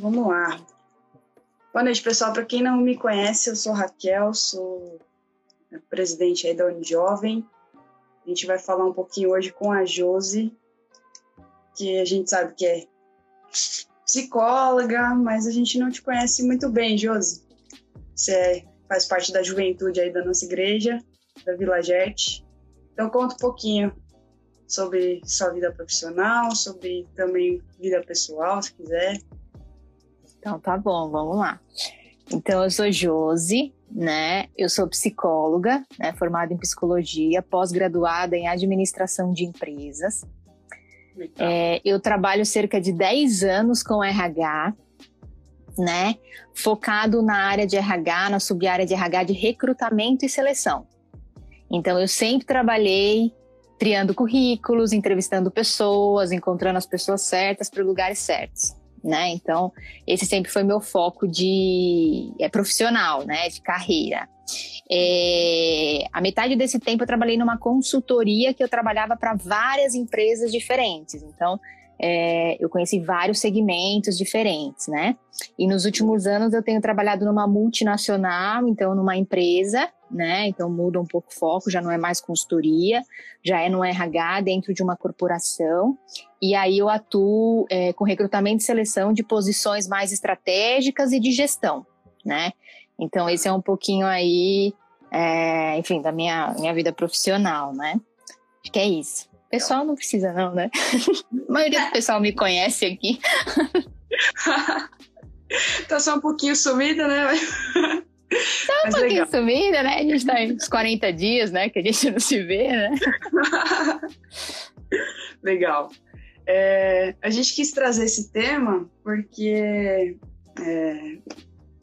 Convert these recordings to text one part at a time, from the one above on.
vamos lá. Boa noite, pessoal. Para quem não me conhece, eu sou Raquel, sou presidente aí da Unijovem. A gente vai falar um pouquinho hoje com a Josi, que a gente sabe que é psicóloga, mas a gente não te conhece muito bem, Josi. Você é, faz parte da juventude aí da nossa igreja, da Vila Jete. Então conta um pouquinho sobre sua vida profissional, sobre também vida pessoal, se quiser. Então tá bom, vamos lá. Então eu sou Josi, né? Eu sou psicóloga, né? formada em psicologia, pós-graduada em administração de empresas. É, eu trabalho cerca de 10 anos com RH, né? Focado na área de RH, na sub-área de RH de recrutamento e seleção. Então, eu sempre trabalhei triando currículos, entrevistando pessoas, encontrando as pessoas certas para lugares certos. Né? Então, esse sempre foi meu foco de é, profissional, né? De carreira. É, a metade desse tempo eu trabalhei numa consultoria que eu trabalhava para várias empresas diferentes. Então, é, eu conheci vários segmentos diferentes, né? E nos últimos anos eu tenho trabalhado numa multinacional, então numa empresa, né? Então muda um pouco o foco, já não é mais consultoria, já é no RH dentro de uma corporação. E aí eu atuo é, com recrutamento e seleção de posições mais estratégicas e de gestão, né? Então esse é um pouquinho aí, é, enfim, da minha, minha vida profissional, né? Acho que é isso pessoal não precisa, não, né? A maioria do pessoal me conhece aqui. tá só um pouquinho sumida, né? Tá um Mas pouquinho legal. sumida, né? A gente tá uns 40 dias, né? Que a gente não se vê, né? legal. É, a gente quis trazer esse tema porque é,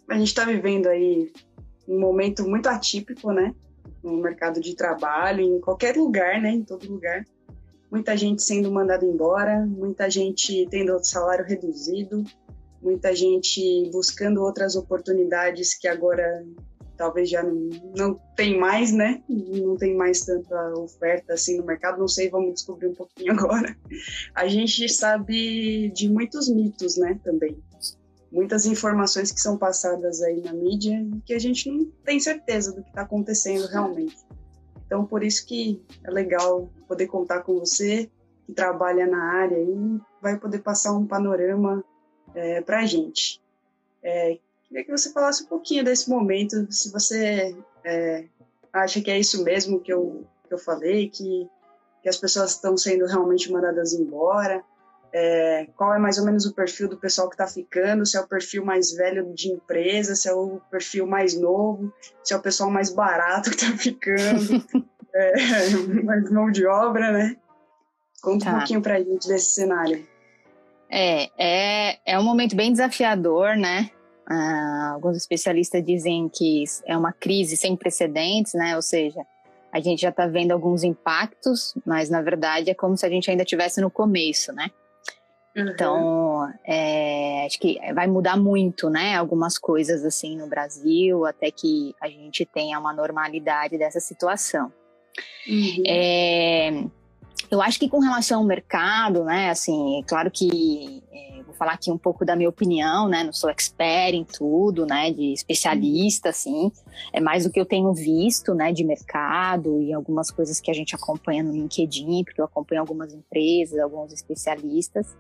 a gente está vivendo aí um momento muito atípico, né? No mercado de trabalho, em qualquer lugar, né? Em todo lugar muita gente sendo mandada embora, muita gente tendo salário reduzido, muita gente buscando outras oportunidades que agora talvez já não, não tem mais, né? Não tem mais tanta oferta assim no mercado, não sei, vamos descobrir um pouquinho agora. A gente sabe de muitos mitos, né, também. Muitas informações que são passadas aí na mídia que a gente não tem certeza do que está acontecendo realmente. Então, por isso que é legal poder contar com você, que trabalha na área e vai poder passar um panorama é, para a gente. É, queria que você falasse um pouquinho desse momento, se você é, acha que é isso mesmo que eu, que eu falei, que, que as pessoas estão sendo realmente mandadas embora, é, qual é mais ou menos o perfil do pessoal que está ficando, se é o perfil mais velho de empresa, se é o perfil mais novo, se é o pessoal mais barato que está ficando, é, mais mão de obra, né? Conta tá. um pouquinho para a gente desse cenário. É, é, é um momento bem desafiador, né? Ah, alguns especialistas dizem que é uma crise sem precedentes, né? Ou seja, a gente já está vendo alguns impactos, mas na verdade é como se a gente ainda estivesse no começo, né? Uhum. Então, é, acho que vai mudar muito, né? Algumas coisas assim no Brasil, até que a gente tenha uma normalidade dessa situação. Uhum. É, eu acho que com relação ao mercado, né? Assim, é claro que é, vou falar aqui um pouco da minha opinião, né? Não sou expert em tudo, né? De especialista, assim. É mais do que eu tenho visto, né? De mercado e algumas coisas que a gente acompanha no LinkedIn, porque eu acompanho algumas empresas, alguns especialistas.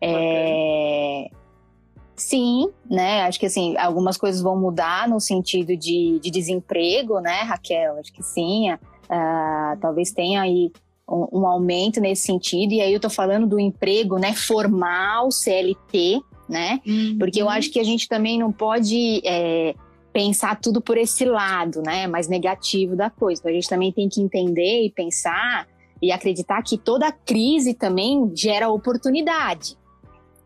É, sim, né? Acho que assim, algumas coisas vão mudar no sentido de, de desemprego, né, Raquel? Acho que sim. Uh, talvez tenha aí um, um, aumento nesse sentido. E aí eu tô falando do emprego, né, formal, CLT, né? Uhum. Porque eu acho que a gente também não pode é, pensar tudo por esse lado, né, mais negativo da coisa. Então a gente também tem que entender e pensar e acreditar que toda crise também gera oportunidade.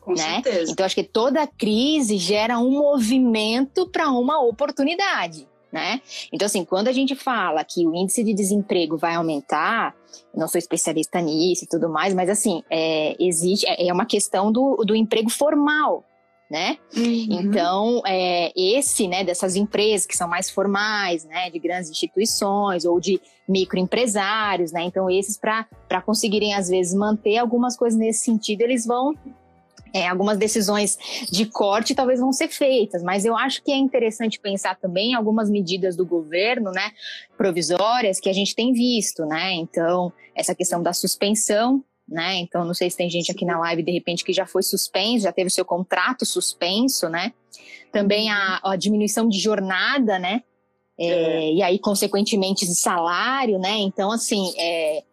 Com né? certeza. Então, acho que toda crise gera um movimento para uma oportunidade. Né? Então, assim, quando a gente fala que o índice de desemprego vai aumentar, não sou especialista nisso e tudo mais, mas assim, é, existe, é, é uma questão do, do emprego formal, né? Uhum. Então, é, esse, né, dessas empresas que são mais formais, né, de grandes instituições ou de microempresários, né? Então, esses para conseguirem às vezes manter algumas coisas nesse sentido, eles vão é, algumas decisões de corte talvez vão ser feitas, mas eu acho que é interessante pensar também em algumas medidas do governo, né, provisórias que a gente tem visto, né? Então, essa questão da suspensão, né? Então, não sei se tem gente aqui na live de repente que já foi suspenso, já teve seu contrato suspenso, né? Também a, a diminuição de jornada, né? É, é. E aí, consequentemente, de salário, né? Então, assim, é,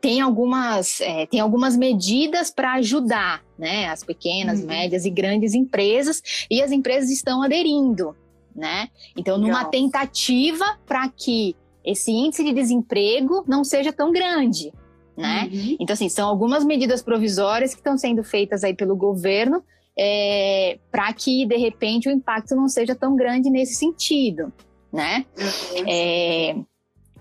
tem, algumas, é, tem algumas medidas para ajudar né, as pequenas, uhum. médias e grandes empresas, e as empresas estão aderindo. Né? Então, numa Legal. tentativa para que esse índice de desemprego não seja tão grande. Né? Uhum. Então, assim, são algumas medidas provisórias que estão sendo feitas aí pelo governo é, para que, de repente, o impacto não seja tão grande nesse sentido. Né? Uhum. É,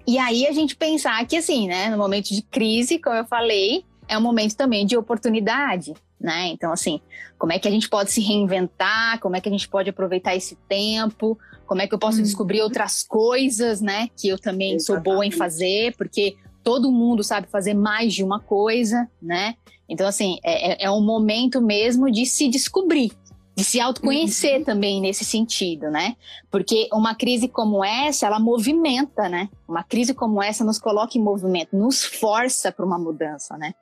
e aí a gente pensar que, assim, né, no momento de crise, como eu falei, é um momento também de oportunidade, né? Então, assim, como é que a gente pode se reinventar? Como é que a gente pode aproveitar esse tempo? Como é que eu posso uhum. descobrir outras coisas, né? Que eu também Exatamente. sou boa em fazer, porque todo mundo sabe fazer mais de uma coisa, né? Então, assim, é, é, é um momento mesmo de se descobrir, de se autoconhecer uhum. também nesse sentido, né? Porque uma crise como essa, ela movimenta, né? Uma crise como essa nos coloca em movimento, nos força para uma mudança, né?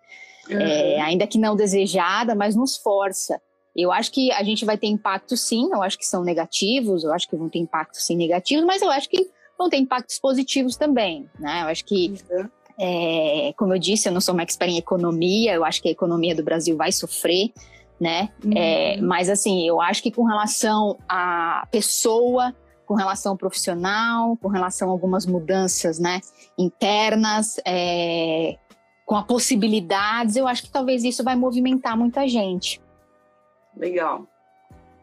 Uhum. É, ainda que não desejada, mas nos força. Eu acho que a gente vai ter impactos sim, eu acho que são negativos, eu acho que vão ter impactos sim negativos, mas eu acho que vão ter impactos positivos também, né? Eu acho que, uhum. é, como eu disse, eu não sou uma expert em economia, eu acho que a economia do Brasil vai sofrer, né? Uhum. É, mas assim, eu acho que com relação à pessoa, com relação ao profissional, com relação a algumas mudanças, né, internas, é, com a possibilidades, eu acho que talvez isso vai movimentar muita gente. Legal.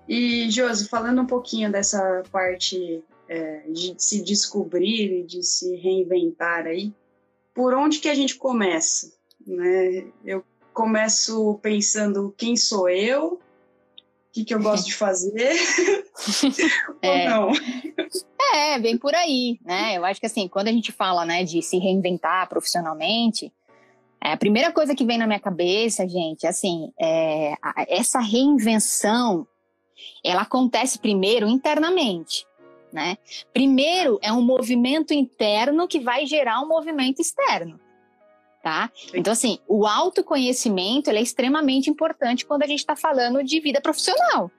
E Josi, falando um pouquinho dessa parte é, de se descobrir e de se reinventar aí, por onde que a gente começa? Né? Eu começo pensando quem sou eu, o que, que eu gosto de fazer, é. ou não. É, bem por aí, né? Eu acho que assim, quando a gente fala, né, de se reinventar profissionalmente, é, a primeira coisa que vem na minha cabeça, gente, assim, é, essa reinvenção, ela acontece primeiro internamente, né? Primeiro é um movimento interno que vai gerar um movimento externo tá? Então, assim, o autoconhecimento é extremamente importante quando a gente está falando de vida profissional,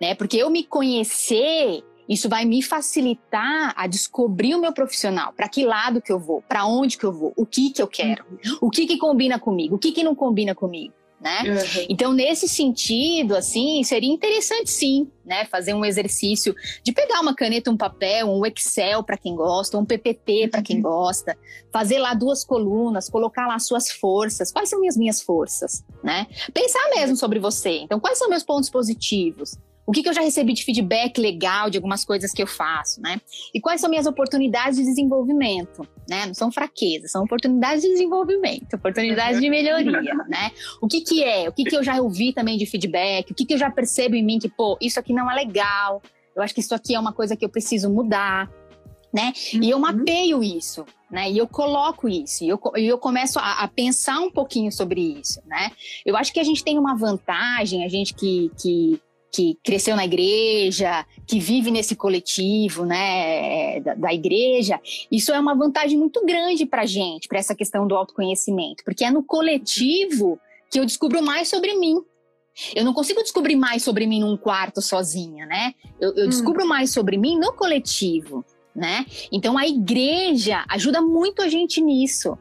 né? Porque eu me conhecer, isso vai me facilitar a descobrir o meu profissional, para que lado que eu vou, para onde que eu vou, o que que eu quero, uhum. o que que combina comigo, o que que não combina comigo né? Uhum. Então, nesse sentido, assim, seria interessante sim, né, fazer um exercício de pegar uma caneta, um papel, um Excel para quem gosta, um PPT para quem uhum. gosta, fazer lá duas colunas, colocar lá suas forças, quais são as minhas forças, né? Pensar mesmo sobre você. Então, quais são meus pontos positivos? O que, que eu já recebi de feedback legal de algumas coisas que eu faço, né? E quais são minhas oportunidades de desenvolvimento, né? Não são fraquezas, são oportunidades de desenvolvimento, oportunidades de melhoria, né? O que que é? O que que eu já ouvi também de feedback? O que que eu já percebo em mim que, pô, isso aqui não é legal, eu acho que isso aqui é uma coisa que eu preciso mudar, né? Uhum. E eu uhum. mapeio isso, né? E eu coloco isso, e eu, eu começo a, a, pensar um pouquinho sobre isso, né? Eu acho que a gente tem uma vantagem, a gente que, que que cresceu na igreja, que vive nesse coletivo, né, da, da igreja, isso é uma vantagem muito grande para gente, para essa questão do autoconhecimento, porque é no coletivo que eu descubro mais sobre mim. Eu não consigo descobrir mais sobre mim num quarto sozinha, né? Eu, eu hum. descubro mais sobre mim no coletivo, né? Então a igreja ajuda muito a gente nisso.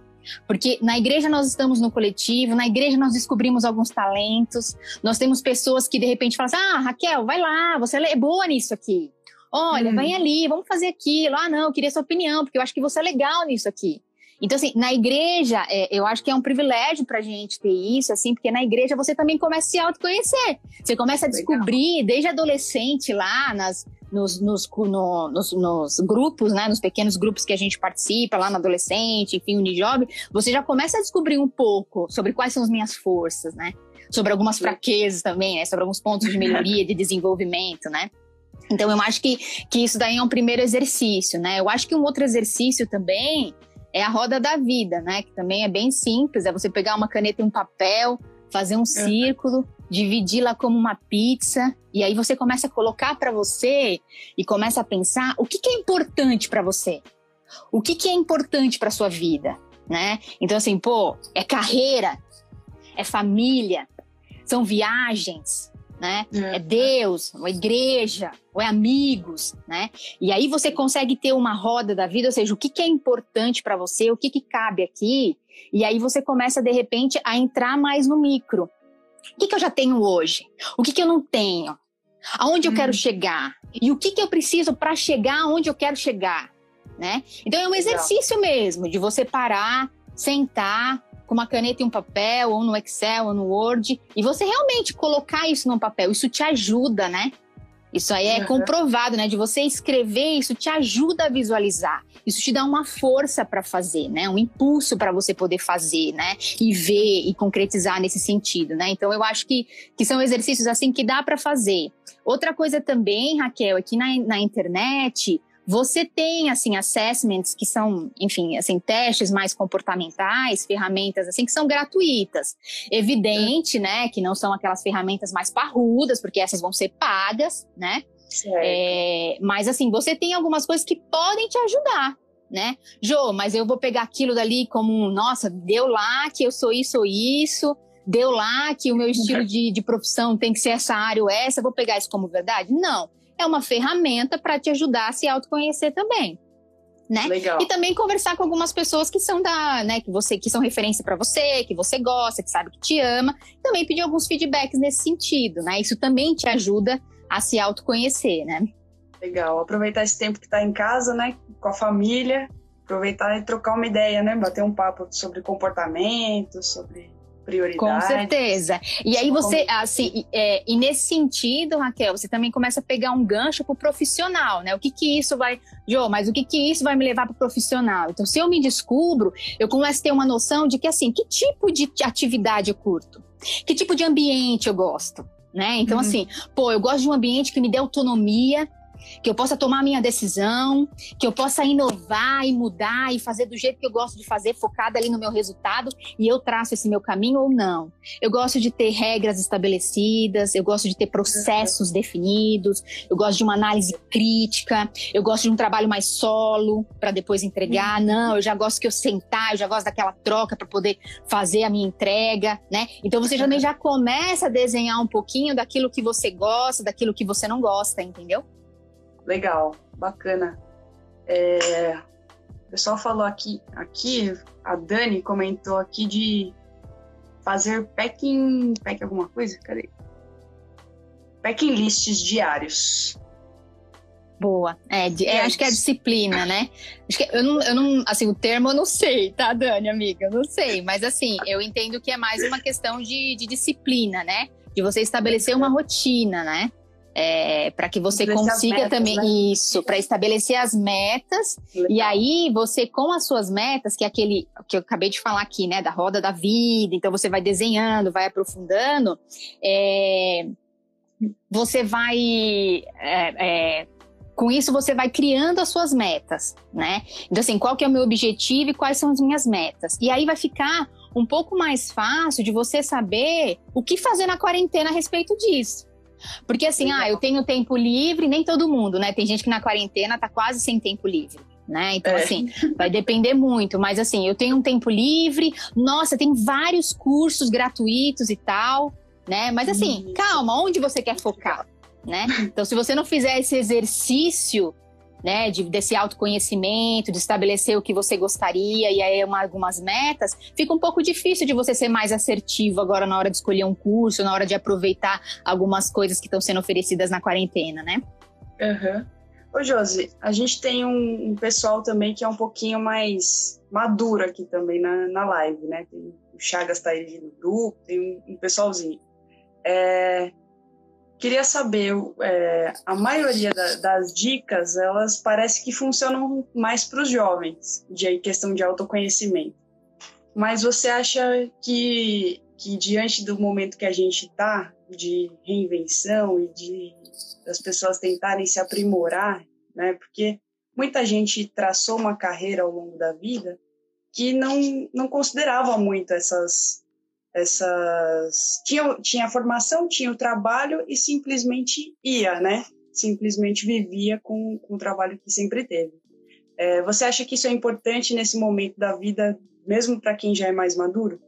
Porque na igreja nós estamos no coletivo, na igreja nós descobrimos alguns talentos, nós temos pessoas que de repente falam assim: ah, Raquel, vai lá, você é boa nisso aqui. Olha, hum. vem ali, vamos fazer aquilo. Ah, não, eu queria sua opinião, porque eu acho que você é legal nisso aqui. Então, assim, na igreja, é, eu acho que é um privilégio pra gente ter isso, assim, porque na igreja você também começa a se autoconhecer. Você começa a descobrir, desde adolescente lá, nas, nos, nos, no, nos, nos, grupos, né, nos pequenos grupos que a gente participa lá no adolescente, enfim, Unijob, você já começa a descobrir um pouco sobre quais são as minhas forças, né? Sobre algumas fraquezas também, né? Sobre alguns pontos de melhoria, de desenvolvimento, né? Então, eu acho que, que isso daí é um primeiro exercício, né? Eu acho que um outro exercício também é a roda da vida, né? Que também é bem simples, é você pegar uma caneta e um papel, fazer um círculo, dividi-la como uma pizza, e aí você começa a colocar para você e começa a pensar o que, que é importante para você. O que, que é importante para sua vida, né? Então assim, pô, é carreira, é família, são viagens, né? É. é Deus, ou é igreja, ou é amigos, né? E aí você consegue ter uma roda da vida, ou seja, o que, que é importante para você, o que, que cabe aqui, e aí você começa de repente a entrar mais no micro. O que, que eu já tenho hoje? O que, que eu não tenho? Aonde hum. eu quero hum. chegar? E o que, que eu preciso para chegar aonde eu quero chegar? Né? Então é um exercício Legal. mesmo de você parar, sentar, com uma caneta e um papel, ou no Excel, ou no Word, e você realmente colocar isso no papel. Isso te ajuda, né? Isso aí é uhum. comprovado, né? De você escrever, isso te ajuda a visualizar. Isso te dá uma força para fazer, né? Um impulso para você poder fazer, né? E ver e concretizar nesse sentido, né? Então eu acho que, que são exercícios assim que dá para fazer. Outra coisa também, Raquel, aqui na, na internet, você tem, assim, assessments que são, enfim, assim, testes mais comportamentais, ferramentas, assim, que são gratuitas. Evidente, né, que não são aquelas ferramentas mais parrudas, porque essas vão ser pagas, né? É, mas, assim, você tem algumas coisas que podem te ajudar, né? Jô, mas eu vou pegar aquilo dali como, nossa, deu lá que eu sou isso ou isso, deu lá que o meu estilo de, de profissão tem que ser essa área ou essa, vou pegar isso como verdade? Não é uma ferramenta para te ajudar a se autoconhecer também. Né? Legal. E também conversar com algumas pessoas que são da, né, que você que são referência para você, que você gosta, que sabe que te ama. Também pedir alguns feedbacks nesse sentido, né? Isso também te ajuda a se autoconhecer, né? Legal. Aproveitar esse tempo que está em casa, né, com a família, aproveitar e trocar uma ideia, né, bater um papo sobre comportamento, sobre prioridade. Com certeza. E aí você, assim, é, e nesse sentido, Raquel, você também começa a pegar um gancho pro profissional, né? O que que isso vai, Jô, mas o que que isso vai me levar pro profissional? Então, se eu me descubro, eu começo a ter uma noção de que, assim, que tipo de atividade eu curto? Que tipo de ambiente eu gosto? Né? Então, uhum. assim, pô, eu gosto de um ambiente que me dê autonomia, que eu possa tomar minha decisão, que eu possa inovar e mudar e fazer do jeito que eu gosto de fazer, focada ali no meu resultado, e eu traço esse meu caminho ou não. Eu gosto de ter regras estabelecidas, eu gosto de ter processos definidos, eu gosto de uma análise crítica, eu gosto de um trabalho mais solo para depois entregar. Uhum. Não, eu já gosto que eu sentar, eu já gosto daquela troca para poder fazer a minha entrega, né? Então você também já começa a desenhar um pouquinho daquilo que você gosta, daquilo que você não gosta, entendeu? Legal, bacana. É, o pessoal falou aqui, aqui, a Dani comentou aqui de fazer packing, packing alguma coisa? Cadê? Packing lists diários. Boa. É, é, acho que é a disciplina, né? Acho que eu não, eu não, assim, o termo eu não sei, tá, Dani, amiga? Eu não sei. Mas, assim, eu entendo que é mais uma questão de, de disciplina, né? De você estabelecer uma rotina, né? É, para que você consiga metas, também né? isso, para estabelecer as metas. Legal. E aí você com as suas metas, que é aquele que eu acabei de falar aqui, né, da roda da vida. Então você vai desenhando, vai aprofundando. É, você vai é, é com isso você vai criando as suas metas, né? Então assim, qual que é o meu objetivo e quais são as minhas metas? E aí vai ficar um pouco mais fácil de você saber o que fazer na quarentena a respeito disso. Porque assim, Legal. ah, eu tenho tempo livre, nem todo mundo, né? Tem gente que na quarentena tá quase sem tempo livre. Né? Então, é. assim, vai depender muito. Mas, assim, eu tenho um tempo livre. Nossa, tem vários cursos gratuitos e tal, né? Mas, assim, calma, onde você quer focar, né? Então, se você não fizer esse exercício né, de, desse autoconhecimento, de estabelecer o que você gostaria e aí uma, algumas metas, fica um pouco difícil de você ser mais assertivo agora na hora de escolher um curso, na hora de aproveitar algumas coisas que estão sendo oferecidas na quarentena, né? Uhum. Ô, Josi, a gente tem um, um, pessoal também que é um pouquinho mais maduro aqui também na, na live, né? Tem, o Chagas tá aí no grupo, tem um, um pessoalzinho. É, Queria saber, é, a maioria da, das dicas, elas parece que funcionam mais para os jovens, de questão de autoconhecimento. Mas você acha que, que diante do momento que a gente está, de reinvenção e de as pessoas tentarem se aprimorar, né? Porque muita gente traçou uma carreira ao longo da vida que não, não considerava muito essas essas tinha tinha a formação, tinha o trabalho e simplesmente ia, né? Simplesmente vivia com, com o trabalho que sempre teve. É, você acha que isso é importante nesse momento da vida, mesmo para quem já é mais maduro?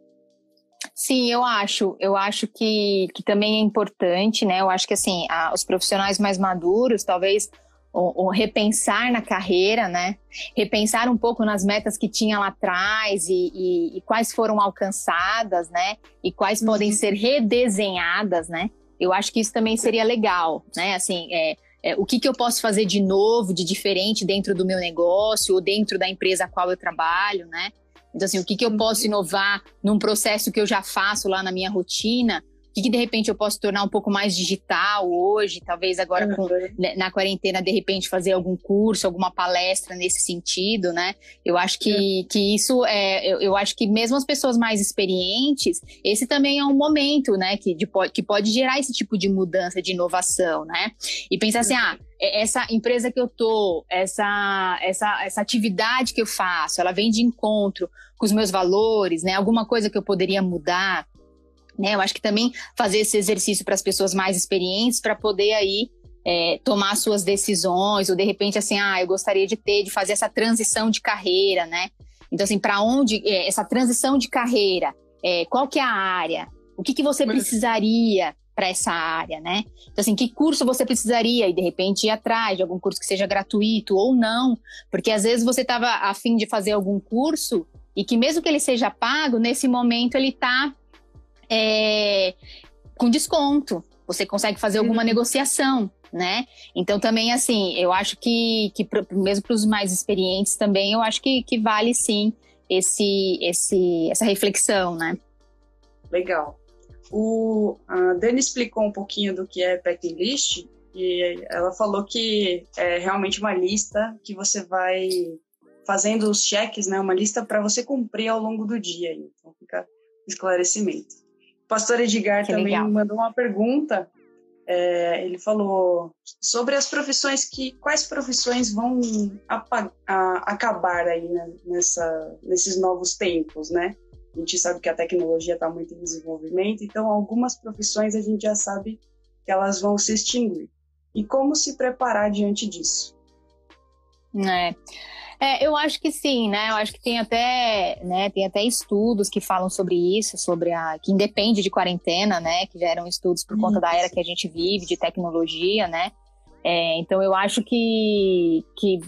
Sim, eu acho. Eu acho que, que também é importante, né? Eu acho que assim, a, os profissionais mais maduros, talvez o, o, repensar na carreira, né? Repensar um pouco nas metas que tinha lá atrás e, e, e quais foram alcançadas, né? E quais uhum. podem ser redesenhadas, né? Eu acho que isso também seria legal, né? Assim, é, é, o que, que eu posso fazer de novo, de diferente dentro do meu negócio ou dentro da empresa a qual eu trabalho, né? Então, assim, o que, que eu posso uhum. inovar num processo que eu já faço lá na minha rotina que, que de repente eu posso tornar um pouco mais digital hoje, talvez agora com, né, na quarentena, de repente fazer algum curso, alguma palestra nesse sentido, né? Eu acho que, é. que isso é, eu, eu, acho que mesmo as pessoas mais experientes, esse também é um momento, né, que, de, que pode gerar esse tipo de mudança, de inovação, né? E pensar assim, ah, essa empresa que eu tô, essa, essa, essa atividade que eu faço, ela vem de encontro com os meus valores, né? Alguma coisa que eu poderia mudar. Né? Eu acho que também fazer esse exercício para as pessoas mais experientes para poder aí é, tomar suas decisões, ou de repente assim, ah, eu gostaria de ter, de fazer essa transição de carreira, né? Então, assim, para onde é, essa transição de carreira, é, qual que é a área? O que, que você precisaria para essa área, né? Então, assim, que curso você precisaria? E de repente ir atrás de algum curso que seja gratuito ou não, porque às vezes você estava afim de fazer algum curso e que mesmo que ele seja pago, nesse momento ele está é, com desconto. Você consegue fazer alguma uhum. negociação, né? Então também assim, eu acho que, que mesmo para os mais experientes também, eu acho que, que vale sim esse, esse, essa reflexão, né? Legal. O, a Dani explicou um pouquinho do que é packing list e ela falou que é realmente uma lista que você vai fazendo os cheques, né? Uma lista para você cumprir ao longo do dia. Então fica esclarecimento. Pastor Edgar que também legal. mandou uma pergunta. É, ele falou sobre as profissões que quais profissões vão a, acabar aí né, nessa, nesses novos tempos, né? A gente sabe que a tecnologia está muito em desenvolvimento, então algumas profissões a gente já sabe que elas vão se extinguir. E como se preparar diante disso? É. É, eu acho que sim, né? Eu acho que tem até, né, tem até estudos que falam sobre isso, sobre a que independe de quarentena, né? Que já eram estudos por conta da era que a gente vive, de tecnologia, né? É, então eu acho que, que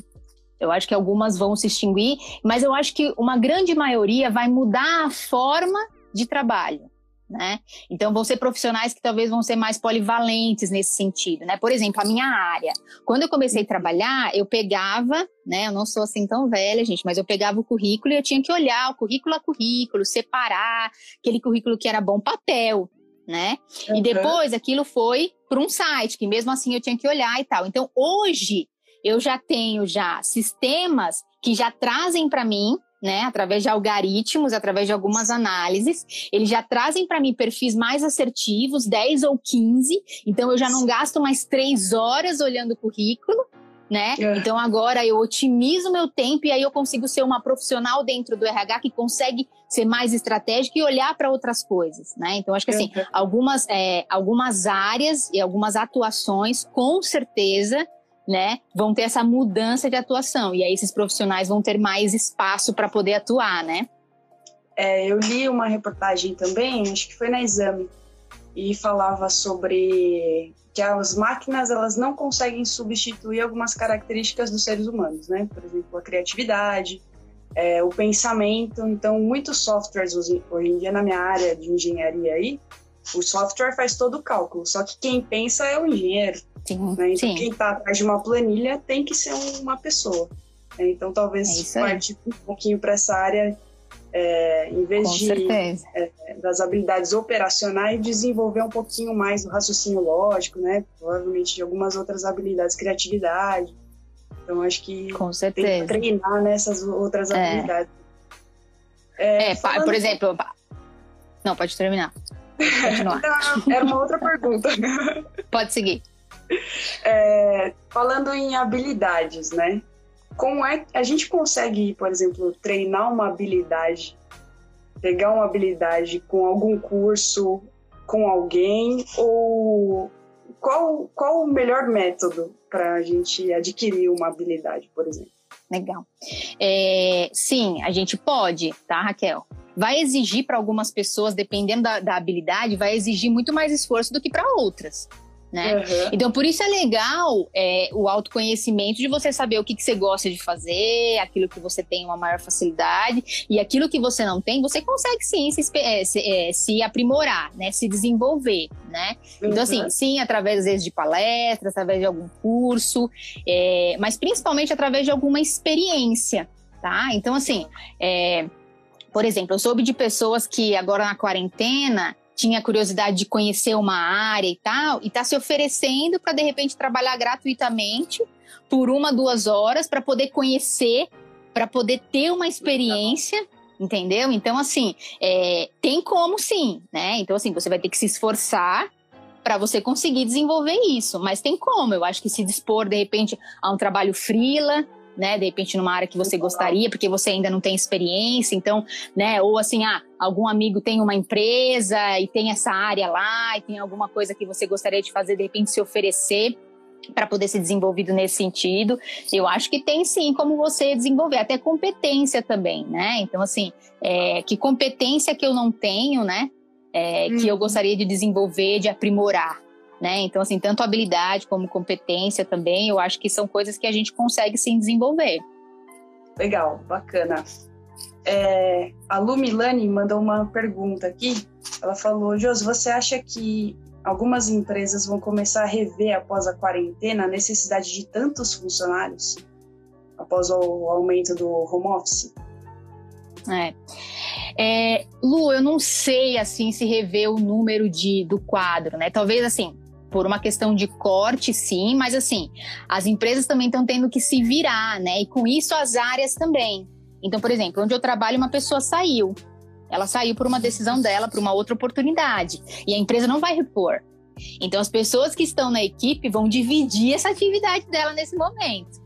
eu acho que algumas vão se extinguir, mas eu acho que uma grande maioria vai mudar a forma de trabalho né? Então vão ser profissionais que talvez vão ser mais polivalentes nesse sentido, né? Por exemplo, a minha área. Quando eu comecei a trabalhar, eu pegava, né? Eu não sou assim tão velha, gente, mas eu pegava o currículo e eu tinha que olhar o currículo a currículo, separar aquele currículo que era bom papel, né? Uhum. E depois aquilo foi para um site, que mesmo assim eu tinha que olhar e tal. Então hoje eu já tenho já sistemas que já trazem para mim né, através de algoritmos, através de algumas análises, eles já trazem para mim perfis mais assertivos, 10 ou 15, então eu já não gasto mais três horas olhando o currículo, né? É. Então agora eu otimizo meu tempo e aí eu consigo ser uma profissional dentro do RH que consegue ser mais estratégica e olhar para outras coisas, né? Então acho que assim, é. algumas, é, algumas áreas e algumas atuações, com certeza, né, vão ter essa mudança de atuação e aí esses profissionais vão ter mais espaço para poder atuar, né? É, eu li uma reportagem também, acho que foi na Exame, e falava sobre que as máquinas elas não conseguem substituir algumas características dos seres humanos, né? Por exemplo, a criatividade, é, o pensamento. Então, muitos softwares hoje em dia na minha área de engenharia aí, o software faz todo o cálculo, só que quem pensa é o engenheiro. Sim, né? Então, sim. quem está atrás de uma planilha tem que ser uma pessoa. Né? Então, talvez é partir um pouquinho para essa área, é, em vez Com de é, das habilidades operacionais, desenvolver um pouquinho mais o raciocínio lógico, né? Provavelmente de algumas outras habilidades, criatividade. Então, acho que Com certeza. tem que treinar nessas outras é. habilidades. É, falando... por exemplo. Não, pode terminar. Pode Não, era uma outra pergunta. Pode seguir. É, falando em habilidades, né? Como é que a gente consegue, por exemplo, treinar uma habilidade pegar uma habilidade com algum curso, com alguém, ou qual, qual o melhor método para a gente adquirir uma habilidade, por exemplo? Legal. É, sim, a gente pode, tá, Raquel? Vai exigir para algumas pessoas, dependendo da, da habilidade, vai exigir muito mais esforço do que para outras né? Uhum. Então, por isso é legal é, o autoconhecimento de você saber o que, que você gosta de fazer, aquilo que você tem uma maior facilidade e aquilo que você não tem, você consegue sim se, é, se, é, se aprimorar, né? Se desenvolver, né? Uhum. Então, assim, uhum. sim, através, às vezes, de palestras, através de algum curso, é, mas principalmente através de alguma experiência, tá? Então, assim, é, por exemplo, eu soube de pessoas que agora na quarentena tinha curiosidade de conhecer uma área e tal, e está se oferecendo para de repente trabalhar gratuitamente por uma, duas horas para poder conhecer, para poder ter uma experiência. Entendeu? Então, assim, é, tem como sim, né? Então, assim, você vai ter que se esforçar para você conseguir desenvolver isso. Mas tem como, eu acho que se dispor, de repente, a um trabalho freela, né? De repente numa área que você gostaria, porque você ainda não tem experiência, então, né? Ou assim, ah, algum amigo tem uma empresa e tem essa área lá e tem alguma coisa que você gostaria de fazer, de repente se oferecer para poder ser desenvolvido nesse sentido. Eu acho que tem sim como você desenvolver, até competência também, né? Então, assim, é, que competência que eu não tenho, né? É, Que eu uhum. gostaria de desenvolver, de aprimorar né? Então, assim, tanto habilidade como competência também, eu acho que são coisas que a gente consegue sim desenvolver. Legal, bacana. É, a Lu Milani mandou uma pergunta aqui. Ela falou: Jos, você acha que algumas empresas vão começar a rever após a quarentena a necessidade de tantos funcionários após o aumento do home office? É. É, Lu, eu não sei assim se rever o número de, do quadro, né? Talvez assim, por uma questão de corte, sim, mas assim, as empresas também estão tendo que se virar, né? E com isso as áreas também. Então, por exemplo, onde eu trabalho, uma pessoa saiu. Ela saiu por uma decisão dela, por uma outra oportunidade. E a empresa não vai repor. Então, as pessoas que estão na equipe vão dividir essa atividade dela nesse momento.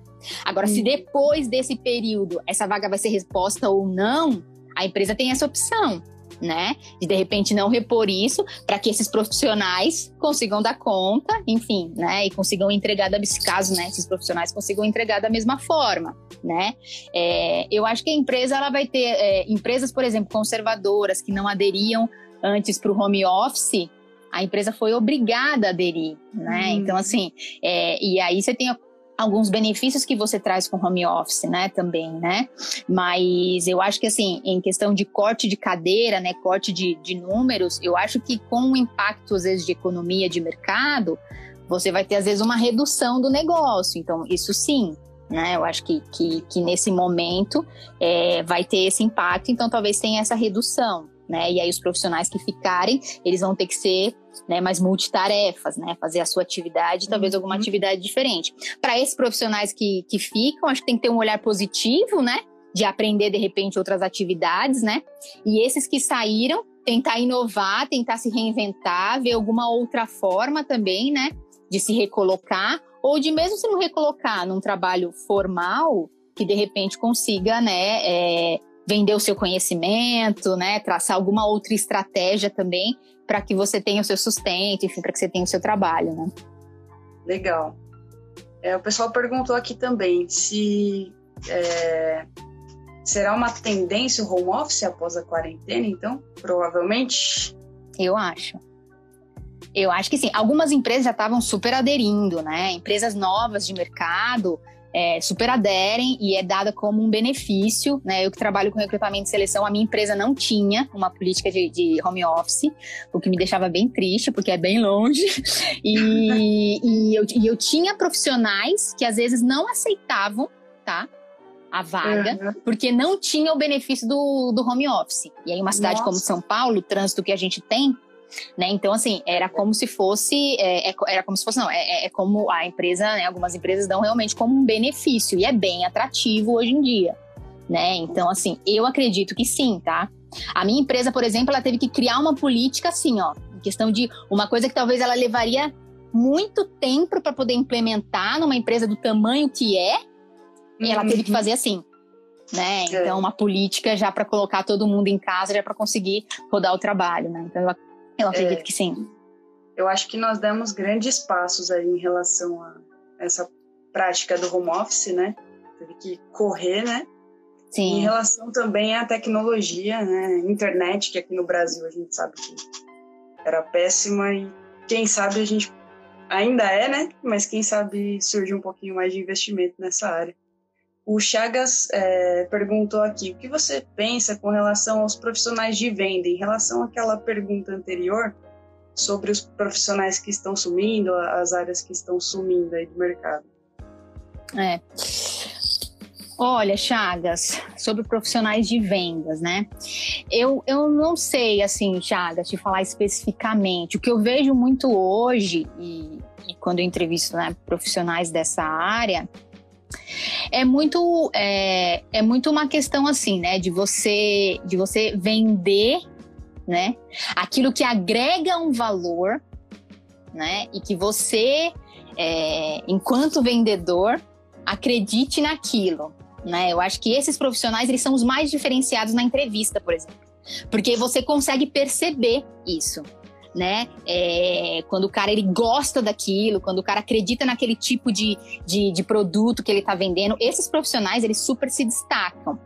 Agora, hum. se depois desse período essa vaga vai ser resposta ou não, a empresa tem essa opção né? De de repente não repor isso para que esses profissionais consigam dar conta, enfim, né? E consigam entregar, nesse caso, né? Esses profissionais consigam entregar da mesma forma, né? É, eu acho que a empresa ela vai ter é, empresas, por exemplo, conservadoras que não aderiam antes para o home office, a empresa foi obrigada a aderir, né? Hum. Então, assim, é, e aí você tem alguns benefícios que você traz com home office, né, também, né? Mas eu acho que, assim, em questão de corte de cadeira, né, corte de, de números, eu acho que com o impacto, às vezes, de economia de mercado, você vai ter, às vezes, uma redução do negócio. Então, isso sim, né? Eu acho que, que, que nesse momento é, vai ter esse impacto, então talvez tenha essa redução né? E aí os profissionais que ficarem, eles vão ter que ser né, mais multitarefas, né? Fazer a sua atividade, talvez uhum. alguma atividade diferente. Para esses profissionais que, que ficam, acho que tem que ter um olhar positivo, né? De aprender, de repente, outras atividades, né? E esses que saíram, tentar inovar, tentar se reinventar, ver alguma outra forma também, né? De se recolocar, ou de mesmo se não recolocar num trabalho formal, que de repente consiga, né? É, vender o seu conhecimento, né? Traçar alguma outra estratégia também para que você tenha o seu sustento, enfim, para que você tenha o seu trabalho, né? Legal. É, o pessoal perguntou aqui também se é, será uma tendência o home office após a quarentena, então? Provavelmente. Eu acho. Eu acho que sim. Algumas empresas já estavam super aderindo, né? Empresas novas de mercado é, super aderem e é dada como um benefício. Né? Eu que trabalho com recrutamento e seleção, a minha empresa não tinha uma política de, de home office, o que me deixava bem triste, porque é bem longe. E, e, eu, e eu tinha profissionais que às vezes não aceitavam, tá? a vaga, uhum. porque não tinha o benefício do, do home office. E aí, uma cidade Nossa. como São Paulo, o trânsito que a gente tem, né? Então, assim, era como se fosse, é, é era como se fosse, não, é, é, é como a empresa, né? Algumas empresas dão realmente como um benefício e é bem atrativo hoje em dia, né? Então, assim, eu acredito que sim, tá? A minha empresa, por exemplo, ela teve que criar uma política assim, ó, em questão de uma coisa que talvez ela levaria muito tempo para poder implementar numa empresa do tamanho que é, e ela teve que uhum. fazer assim. né? É. Então, uma política já para colocar todo mundo em casa, já para conseguir rodar o trabalho, né? Então, eu, eu acredito é. que sim. Eu acho que nós demos grandes passos aí em relação a essa prática do home office, né? Teve que correr, né? Sim. Em relação também à tecnologia, né? Internet, que aqui no Brasil a gente sabe que era péssima e quem sabe a gente ainda é, né? Mas quem sabe surge um pouquinho mais de investimento nessa área. O Chagas é, perguntou aqui: o que você pensa com relação aos profissionais de venda, em relação àquela pergunta anterior sobre os profissionais que estão sumindo, as áreas que estão sumindo aí do mercado? É. Olha, Chagas, sobre profissionais de vendas, né? Eu, eu não sei, assim, Chagas, te falar especificamente. O que eu vejo muito hoje, e, e quando eu entrevisto né, profissionais dessa área, é muito, é, é muito uma questão assim, né? De você, de você vender, né? Aquilo que agrega um valor, né? E que você, é, enquanto vendedor, acredite naquilo, né? Eu acho que esses profissionais eles são os mais diferenciados na entrevista, por exemplo, porque você consegue perceber isso, né? É, quando o cara ele gosta daquilo, quando o cara acredita naquele tipo de, de, de produto que ele está vendendo, esses profissionais eles super se destacam.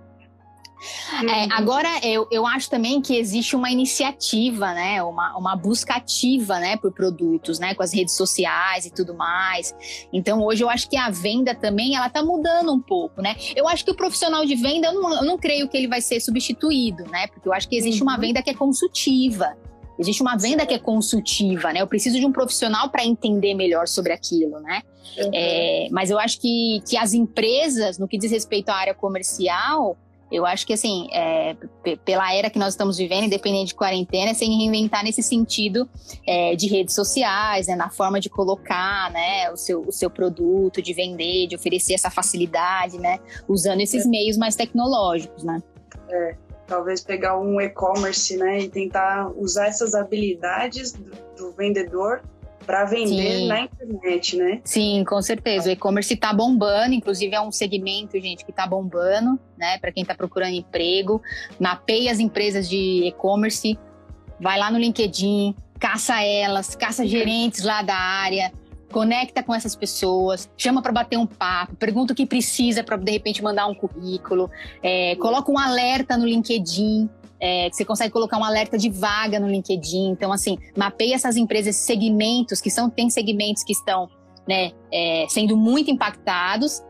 É, uhum. É, agora, eu, eu acho também que existe uma iniciativa, né? Uma, uma busca ativa, né? Por produtos, né? Com as redes sociais e tudo mais. Então, hoje eu acho que a venda também, ela tá mudando um pouco, né? Eu acho que o profissional de venda, eu não, eu não creio que ele vai ser substituído, né? Porque eu acho que existe uhum. uma venda que é consultiva. Existe uma venda que é consultiva, né? Eu preciso de um profissional para entender melhor sobre aquilo, né? Uhum. É, mas eu acho que, que as empresas, no que diz respeito à área comercial, eu acho que, assim, é, pela era que nós estamos vivendo, independente de quarentena, é sem reinventar nesse sentido é, de redes sociais, né, na forma de colocar né, o, seu, o seu produto, de vender, de oferecer essa facilidade, né, usando esses é. meios mais tecnológicos, né? É, talvez pegar um e-commerce, né, e tentar usar essas habilidades do, do vendedor para vender Sim. na internet, né? Sim, com certeza. O e-commerce está bombando, inclusive é um segmento, gente, que está bombando, né? Para quem está procurando emprego, mapeia as empresas de e-commerce, vai lá no LinkedIn, caça elas, caça gerentes lá da área, conecta com essas pessoas, chama para bater um papo, pergunta o que precisa para de repente mandar um currículo, é, coloca um alerta no LinkedIn, é, você consegue colocar um alerta de vaga no LinkedIn. Então, assim, mapeia essas empresas, segmentos que são, tem segmentos que estão né, é, sendo muito impactados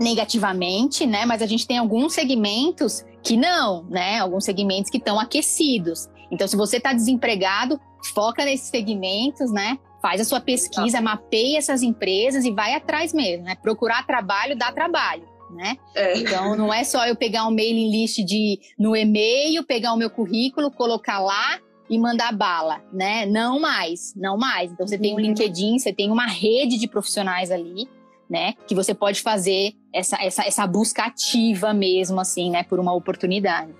negativamente, né? Mas a gente tem alguns segmentos que não, né? Alguns segmentos que estão aquecidos. Então, se você está desempregado, foca nesses segmentos, né? Faz a sua pesquisa, mapeia essas empresas e vai atrás mesmo, né? Procurar trabalho dá trabalho né? É. Então não é só eu pegar um mailing list de no e-mail, pegar o meu currículo, colocar lá e mandar bala, né? Não mais, não mais. Então você tem um uhum. LinkedIn, você tem uma rede de profissionais ali, né? Que você pode fazer essa, essa, essa busca ativa mesmo, assim, né? Por uma oportunidade.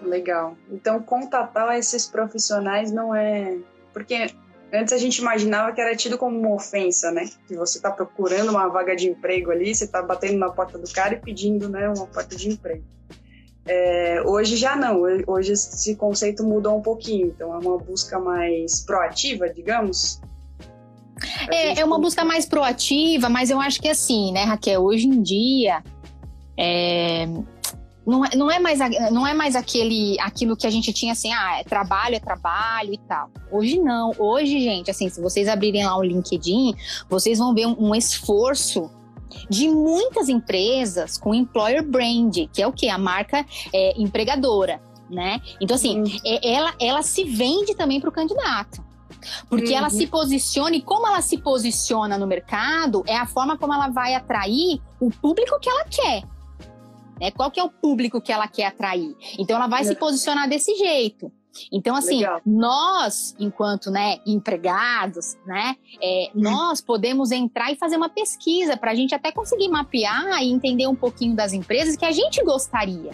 Legal. Então contatar esses profissionais não é porque Antes a gente imaginava que era tido como uma ofensa, né? Que você está procurando uma vaga de emprego ali, você está batendo na porta do cara e pedindo, né, uma porta de emprego. É, hoje já não, hoje esse conceito mudou um pouquinho, então é uma busca mais proativa, digamos. É, é uma busca mais proativa, mas eu acho que assim, né, Raquel, hoje em dia é, não, é, não, é mais, não é mais aquele, aquilo que a gente tinha assim, ah, é trabalho, é trabalho e tal. Hoje não. Hoje, gente, assim, se vocês abrirem lá o LinkedIn, vocês vão ver um, um esforço de muitas empresas com employer brand, que é o que? A marca é, empregadora, né? Então, assim, uhum. é, ela, ela se vende também para o candidato. Porque uhum. ela se posiciona e como ela se posiciona no mercado é a forma como ela vai atrair o público que ela quer. Né? Qual que é o público que ela quer atrair? Então ela vai se posicionar desse jeito. Então, assim, Legal. nós, enquanto né, empregados, né, é, hum. nós podemos entrar e fazer uma pesquisa para a gente até conseguir mapear e entender um pouquinho das empresas que a gente gostaria.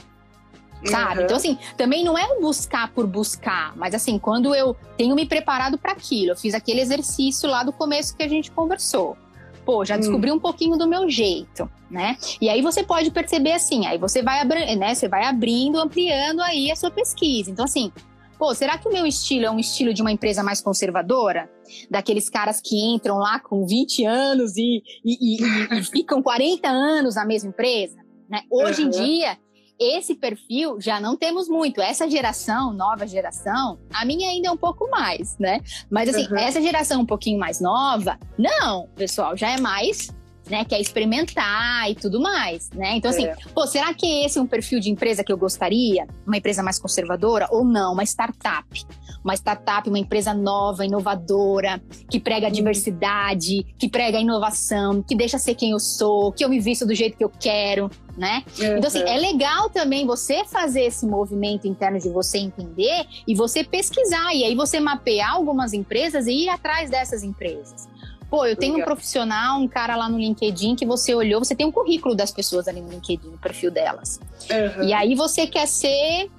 Sabe? Uhum. Então, assim, também não é um buscar por buscar, mas assim, quando eu tenho me preparado para aquilo, eu fiz aquele exercício lá do começo que a gente conversou. Pô, já descobri hum. um pouquinho do meu jeito, né? E aí você pode perceber assim, aí você vai, né, você vai abrindo, ampliando aí a sua pesquisa. Então, assim, pô, será que o meu estilo é um estilo de uma empresa mais conservadora? Daqueles caras que entram lá com 20 anos e, e, e, e ficam 40 anos na mesma empresa? Né? Hoje uhum. em dia, esse perfil já não temos muito. Essa geração, nova geração, a minha ainda é um pouco mais, né? Mas assim, uhum. essa geração um pouquinho mais nova, não, pessoal, já é mais né, quer experimentar e tudo mais, né? Então, assim, é. pô, será que esse é um perfil de empresa que eu gostaria? Uma empresa mais conservadora ou não? Uma startup. Uma startup, uma empresa nova, inovadora, que prega hum. diversidade, que prega a inovação, que deixa ser quem eu sou, que eu me visto do jeito que eu quero, né? Uhum. Então, assim, é legal também você fazer esse movimento interno de você entender e você pesquisar. E aí você mapear algumas empresas e ir atrás dessas empresas. Pô, eu tenho um profissional, um cara lá no LinkedIn que você olhou, você tem um currículo das pessoas ali no LinkedIn, o perfil delas. Uhum. E aí você quer ser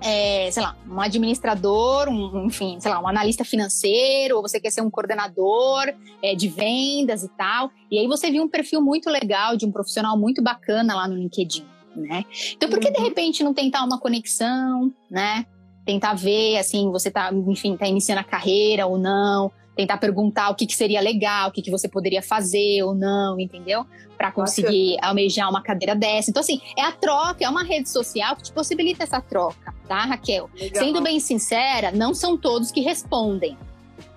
é, sei lá, um administrador, um, enfim, sei lá, um analista financeiro, ou você quer ser um coordenador é, de vendas e tal. E aí você viu um perfil muito legal de um profissional muito bacana lá no LinkedIn, né? Então, por que de uhum. repente não tentar uma conexão, né? Tentar ver, assim, você tá, enfim, tá iniciando a carreira ou não, tentar perguntar o que, que seria legal, o que, que você poderia fazer ou não, entendeu? Para conseguir Nossa. almejar uma cadeira dessa. Então, assim, é a troca, é uma rede social que te possibilita essa troca, tá, Raquel? Legal. Sendo bem sincera, não são todos que respondem.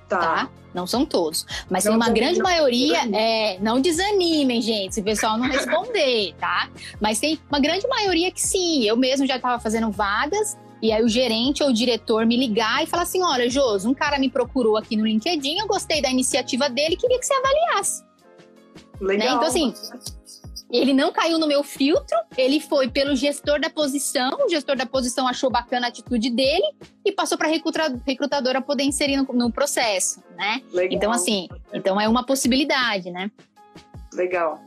Tá. tá? Não são todos. Mas não tem uma grande maioria. É, não desanimem, gente, se o pessoal não responder, tá? Mas tem uma grande maioria que sim. Eu mesmo já estava fazendo vagas e aí o gerente ou o diretor me ligar e falar assim: olha, Josi, um cara me procurou aqui no LinkedIn, eu gostei da iniciativa dele, queria que você avaliasse. Legal. Né? Então, assim, ele não caiu no meu filtro, ele foi pelo gestor da posição, o gestor da posição achou bacana a atitude dele e passou para a recrutadora poder inserir no, no processo, né? Legal. Então, assim, então é uma possibilidade, né? Legal.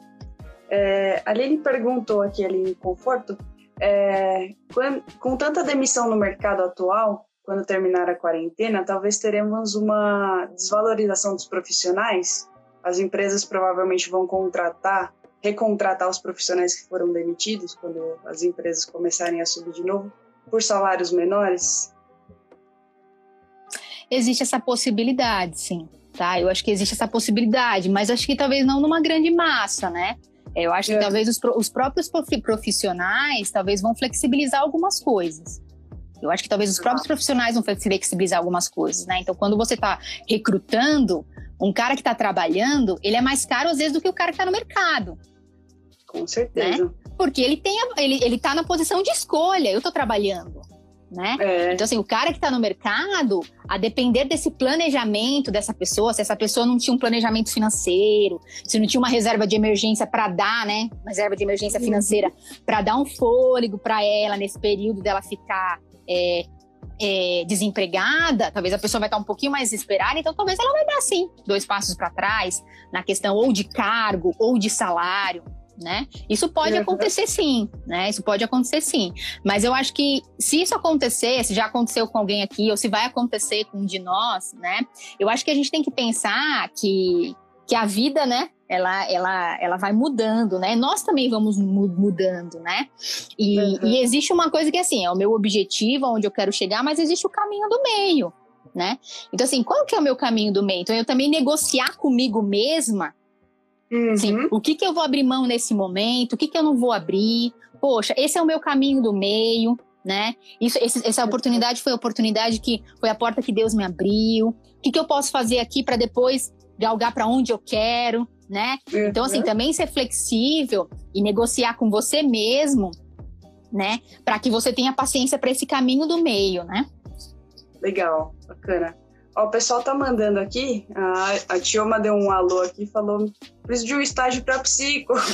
É, a Aline perguntou aqui conforto é, com, com tanta demissão no mercado atual, quando terminar a quarentena, talvez teremos uma desvalorização dos profissionais. As empresas provavelmente vão contratar, recontratar os profissionais que foram demitidos quando as empresas começarem a subir de novo por salários menores. Existe essa possibilidade, sim. Tá? Eu acho que existe essa possibilidade, mas acho que talvez não numa grande massa, né? É, eu acho é. que talvez os, os próprios profissionais talvez vão flexibilizar algumas coisas. Eu acho que talvez os próprios profissionais vão flexibilizar algumas coisas, né? Então, quando você está recrutando, um cara que está trabalhando, ele é mais caro às vezes do que o cara que está no mercado. Com certeza. Né? Porque ele tem a, ele, ele tá na posição de escolha. Eu estou trabalhando né? É. Então, assim, o cara que está no mercado, a depender desse planejamento dessa pessoa, se essa pessoa não tinha um planejamento financeiro, se não tinha uma reserva de emergência para dar, né? Uma reserva de emergência uhum. financeira para dar um fôlego para ela nesse período dela ficar é, é, desempregada, talvez a pessoa vai estar um pouquinho mais desesperada, então talvez ela vai dar sim dois passos para trás na questão ou de cargo ou de salário né? Isso pode acontecer sim, né? Isso pode acontecer sim. Mas eu acho que se isso acontecer, se já aconteceu com alguém aqui, ou se vai acontecer com um de nós, né? Eu acho que a gente tem que pensar que, que a vida, né? Ela, ela, ela vai mudando, né? Nós também vamos mudando, né? E, uhum. e existe uma coisa que, assim, é o meu objetivo, onde eu quero chegar, mas existe o caminho do meio, né? Então, assim, qual que é o meu caminho do meio? Então, eu também negociar comigo mesma Uhum. Assim, o que, que eu vou abrir mão nesse momento? O que, que eu não vou abrir? Poxa, esse é o meu caminho do meio, né? Isso, esse, essa oportunidade foi a oportunidade que foi a porta que Deus me abriu. O que, que eu posso fazer aqui para depois galgar para onde eu quero, né? Uhum. Então, assim, também ser flexível e negociar com você mesmo, né? Para que você tenha paciência para esse caminho do meio, né? Legal, bacana. Ó, o pessoal tá mandando aqui, a, a Tioma deu um alô aqui, falou, preciso de um estágio para psico.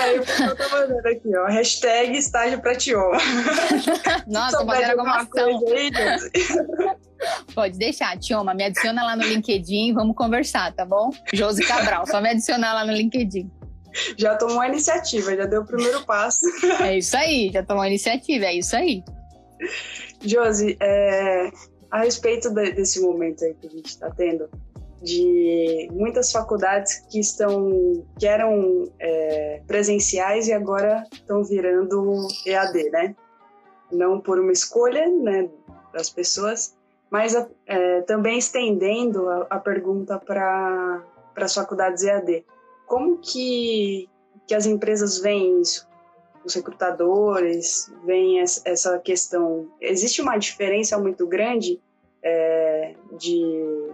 Aí o pessoal tá mandando aqui, ó, hashtag estágio pra Tioma. Nossa, fazer alguma ação. Aí, Pode deixar, Tioma, me adiciona lá no LinkedIn, vamos conversar, tá bom? Josi Cabral, só me adicionar lá no LinkedIn. Já tomou a iniciativa, já deu o primeiro passo. É isso aí, já tomou a iniciativa, é isso aí. Josi, é, a respeito de, desse momento aí que a gente está tendo, de muitas faculdades que estão que eram é, presenciais e agora estão virando EAD, né? Não por uma escolha, né, das pessoas, mas é, também estendendo a, a pergunta para as faculdades EAD. Como que que as empresas veem isso? Os recrutadores veem essa questão? Existe uma diferença muito grande é, de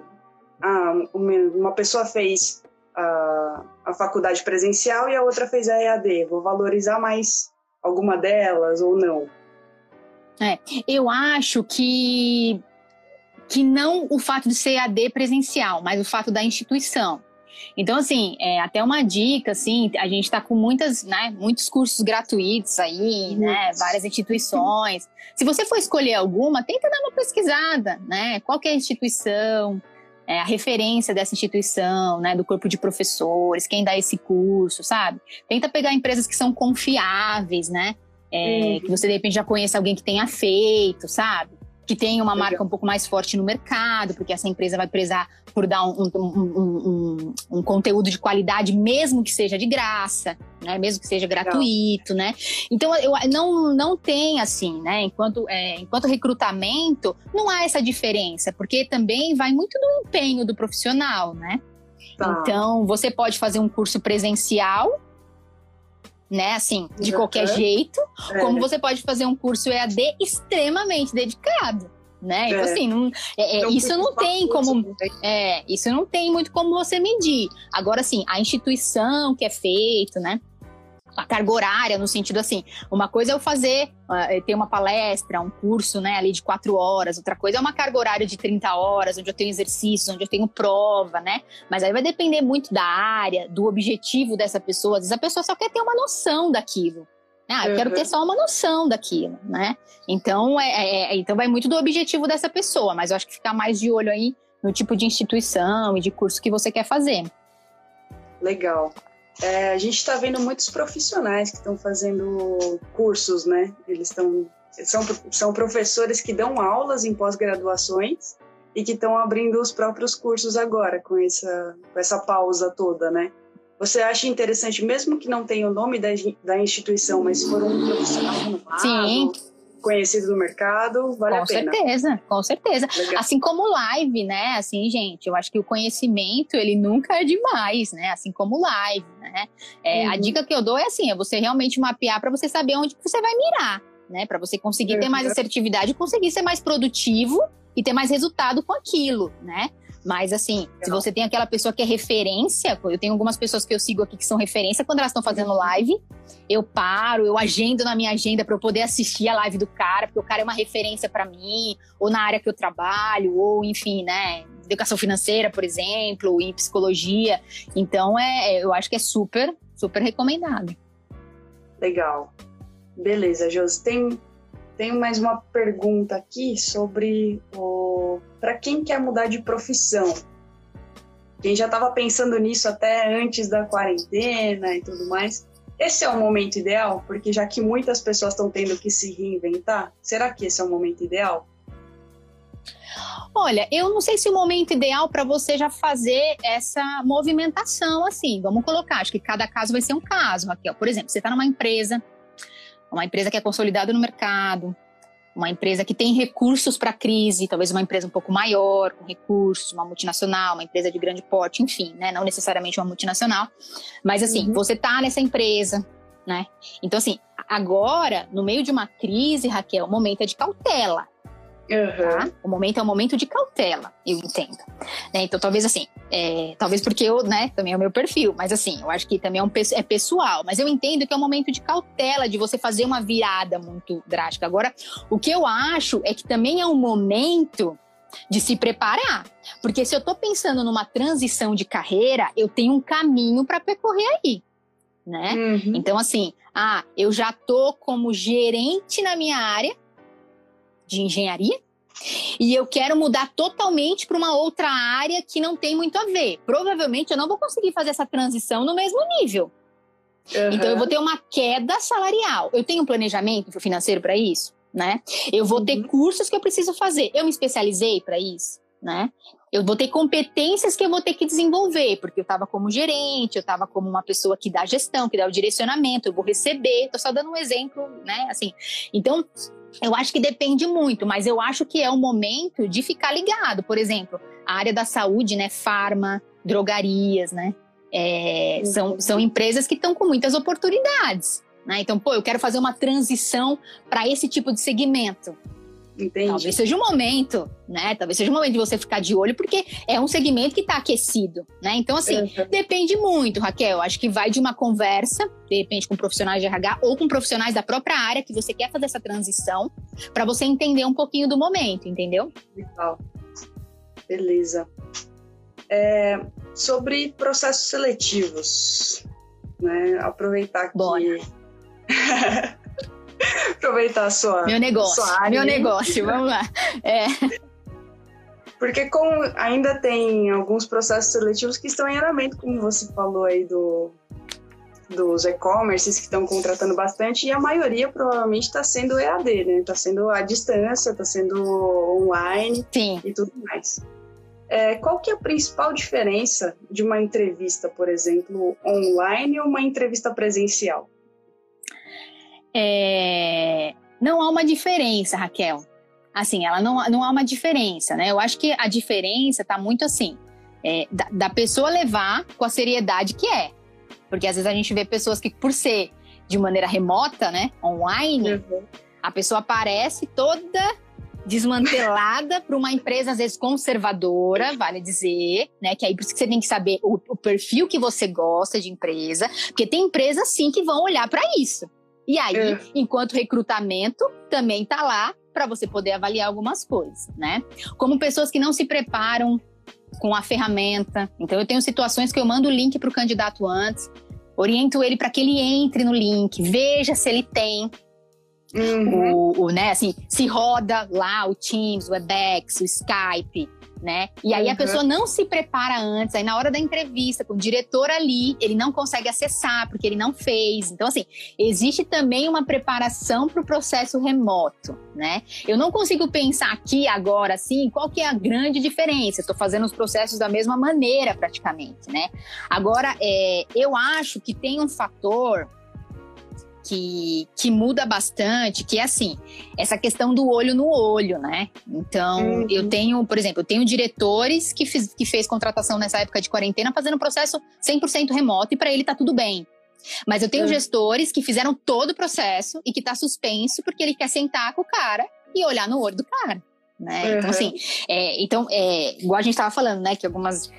ah, uma pessoa fez a, a faculdade presencial e a outra fez a EAD. Vou valorizar mais alguma delas ou não? É, eu acho que que não o fato de ser EAD presencial, mas o fato da instituição. Então, assim, é, até uma dica, assim, a gente está com muitas, né, muitos cursos gratuitos aí, né, várias instituições. Se você for escolher alguma, tenta dar uma pesquisada, né, qual é a instituição, é, a referência dessa instituição, né, do corpo de professores, quem dá esse curso, sabe? Tenta pegar empresas que são confiáveis, né? É, uhum. Que você de repente já conheça alguém que tenha feito, sabe? que tem uma marca um pouco mais forte no mercado, porque essa empresa vai prezar por dar um, um, um, um conteúdo de qualidade, mesmo que seja de graça, né? Mesmo que seja gratuito, né? Então, eu não, não tem assim, né? Enquanto, é, enquanto recrutamento, não há essa diferença, porque também vai muito do empenho do profissional, né? Tá. Então, você pode fazer um curso presencial né? Assim, de qualquer jeito, é. como você pode fazer um curso EAD extremamente dedicado. Né? Então, é. Então, assim, não, é, é isso não tem como. É, isso não tem muito como você medir. Agora, assim, a instituição que é feito, né? a carga horária, no sentido assim, uma coisa é eu fazer, uh, ter uma palestra, um curso, né, ali de quatro horas, outra coisa é uma carga horária de 30 horas, onde eu tenho exercícios, onde eu tenho prova, né, mas aí vai depender muito da área, do objetivo dessa pessoa, às vezes a pessoa só quer ter uma noção daquilo, ah, eu uhum. quero ter só uma noção daquilo, né, então, é, é, é, então vai muito do objetivo dessa pessoa, mas eu acho que ficar mais de olho aí no tipo de instituição e de curso que você quer fazer. Legal. É, a gente está vendo muitos profissionais que estão fazendo cursos, né? Eles estão são, são professores que dão aulas em pós-graduações e que estão abrindo os próprios cursos agora com essa com essa pausa toda, né? Você acha interessante, mesmo que não tenha o nome da, da instituição, mas se for um profissional renomado, Sim conhecido do mercado, vale com a pena. Com certeza, com certeza. Legal. Assim como live, né? Assim, gente, eu acho que o conhecimento, ele nunca é demais, né? Assim como live, né? É, uhum. A dica que eu dou é assim, é você realmente mapear para você saber onde você vai mirar, né? Para você conseguir uhum. ter mais assertividade, conseguir ser mais produtivo e ter mais resultado com aquilo, né? Mas assim, se você tem aquela pessoa que é referência, eu tenho algumas pessoas que eu sigo aqui que são referência quando elas estão fazendo live, eu paro, eu agendo na minha agenda para eu poder assistir a live do cara, porque o cara é uma referência para mim, ou na área que eu trabalho, ou enfim, né, educação financeira, por exemplo, em psicologia. Então, é, é eu acho que é super, super recomendado. Legal. Beleza, Josi. Tem tenho mais uma pergunta aqui sobre o para quem quer mudar de profissão. Quem já estava pensando nisso até antes da quarentena e tudo mais. Esse é o momento ideal, porque já que muitas pessoas estão tendo que se reinventar, será que esse é o momento ideal? Olha, eu não sei se o momento ideal para você já fazer essa movimentação assim. Vamos colocar, acho que cada caso vai ser um caso, Raquel. Por exemplo, você está numa empresa, uma empresa que é consolidada no mercado, uma empresa que tem recursos para a crise, talvez uma empresa um pouco maior, com recursos, uma multinacional, uma empresa de grande porte, enfim, né? Não necessariamente uma multinacional. Mas assim, uhum. você tá nessa empresa, né? Então, assim, agora, no meio de uma crise, Raquel, o momento é de cautela. Uhum. Tá? O momento é um momento de cautela, eu entendo. Né? Então, talvez assim, é, talvez porque eu, né, também é o meu perfil, mas assim, eu acho que também é, um, é pessoal. Mas eu entendo que é um momento de cautela, de você fazer uma virada muito drástica. Agora, o que eu acho é que também é um momento de se preparar. Porque se eu estou pensando numa transição de carreira, eu tenho um caminho para percorrer aí. Né? Uhum. Então, assim, ah, eu já tô como gerente na minha área, de engenharia e eu quero mudar totalmente para uma outra área que não tem muito a ver. Provavelmente eu não vou conseguir fazer essa transição no mesmo nível. Uhum. Então eu vou ter uma queda salarial. Eu tenho um planejamento financeiro para isso, né? Eu vou ter uhum. cursos que eu preciso fazer. Eu me especializei para isso, né? Eu vou ter competências que eu vou ter que desenvolver, porque eu estava como gerente, eu estava como uma pessoa que dá gestão, que dá o direcionamento, eu vou receber. Estou só dando um exemplo, né? Assim, então eu acho que depende muito, mas eu acho que é o momento de ficar ligado. Por exemplo, a área da saúde, né? Farma, drogarias, né? É, são, são empresas que estão com muitas oportunidades. Né? Então, pô, eu quero fazer uma transição para esse tipo de segmento. Entendi. Talvez seja o momento, né? Talvez seja o momento de você ficar de olho, porque é um segmento que está aquecido, né? Então, assim, uhum. depende muito, Raquel. Acho que vai de uma conversa, de repente, com profissionais de RH ou com profissionais da própria área que você quer fazer essa transição, para você entender um pouquinho do momento, entendeu? Legal. Beleza. É, sobre processos seletivos, né? Aproveitar que. Bora. Aproveitar a sua. Meu negócio. Sua área, meu negócio, vamos lá. É. Porque como ainda tem alguns processos seletivos que estão em andamento, como você falou aí do, dos e-commerces que estão contratando bastante, e a maioria provavelmente está sendo EAD, né? Está sendo à distância, está sendo online Sim. e tudo mais. É, qual que é a principal diferença de uma entrevista, por exemplo, online ou uma entrevista presencial? É... Não há uma diferença, Raquel. Assim, ela não, não há uma diferença, né? Eu acho que a diferença está muito assim, é, da, da, pessoa levar com a seriedade que é. Porque às vezes a gente vê pessoas que, por ser de maneira remota, né, online, uhum. a pessoa aparece toda desmantelada para uma empresa, às vezes, conservadora, vale dizer, né? Que aí por isso que você tem que saber o, o perfil que você gosta de empresa, porque tem empresas sim que vão olhar para isso. E aí, é. enquanto recrutamento, também tá lá para você poder avaliar algumas coisas, né? Como pessoas que não se preparam com a ferramenta. Então, eu tenho situações que eu mando o link para o candidato antes, oriento ele para que ele entre no link, veja se ele tem uhum. o, o, né, assim, se roda lá o Teams, o Webex, o Skype, né? E aí uhum. a pessoa não se prepara antes, aí na hora da entrevista com o diretor ali, ele não consegue acessar porque ele não fez. Então assim, existe também uma preparação para o processo remoto, né? Eu não consigo pensar aqui agora assim, qual que é a grande diferença? Estou fazendo os processos da mesma maneira praticamente, né? Agora, é, eu acho que tem um fator que, que muda bastante, que é assim, essa questão do olho no olho, né? Então, uhum. eu tenho, por exemplo, eu tenho diretores que, fiz, que fez contratação nessa época de quarentena fazendo processo 100% remoto e para ele tá tudo bem. Mas eu tenho uhum. gestores que fizeram todo o processo e que tá suspenso porque ele quer sentar com o cara e olhar no olho do cara. Né? Uhum. Então, assim, é, então, é, igual a gente estava falando, né? Que algumas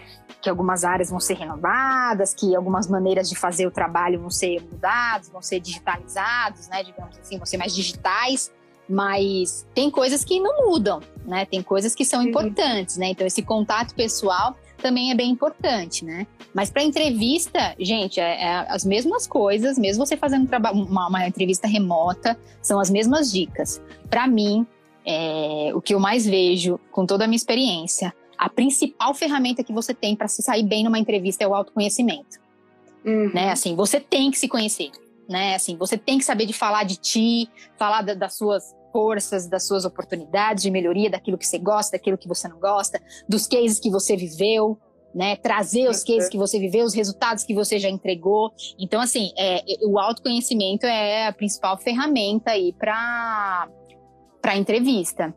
que algumas áreas vão ser renovadas, que algumas maneiras de fazer o trabalho vão ser mudadas, vão ser digitalizados, né, digamos assim, vão ser mais digitais, mas tem coisas que não mudam, né? Tem coisas que são importantes, né? Então esse contato pessoal também é bem importante, né? Mas para entrevista, gente, é, é, as mesmas coisas, mesmo você fazendo uma, uma entrevista remota, são as mesmas dicas. Para mim, é, o que eu mais vejo com toda a minha experiência a principal ferramenta que você tem para se sair bem numa entrevista é o autoconhecimento. Uhum. Né? Assim, você tem que se conhecer, né? Assim, você tem que saber de falar de ti, falar da, das suas forças, das suas oportunidades de melhoria, daquilo que você gosta, daquilo que você não gosta, dos cases que você viveu, né? Trazer os cases que você viveu, os resultados que você já entregou. Então, assim, é, o autoconhecimento é a principal ferramenta aí para para entrevista.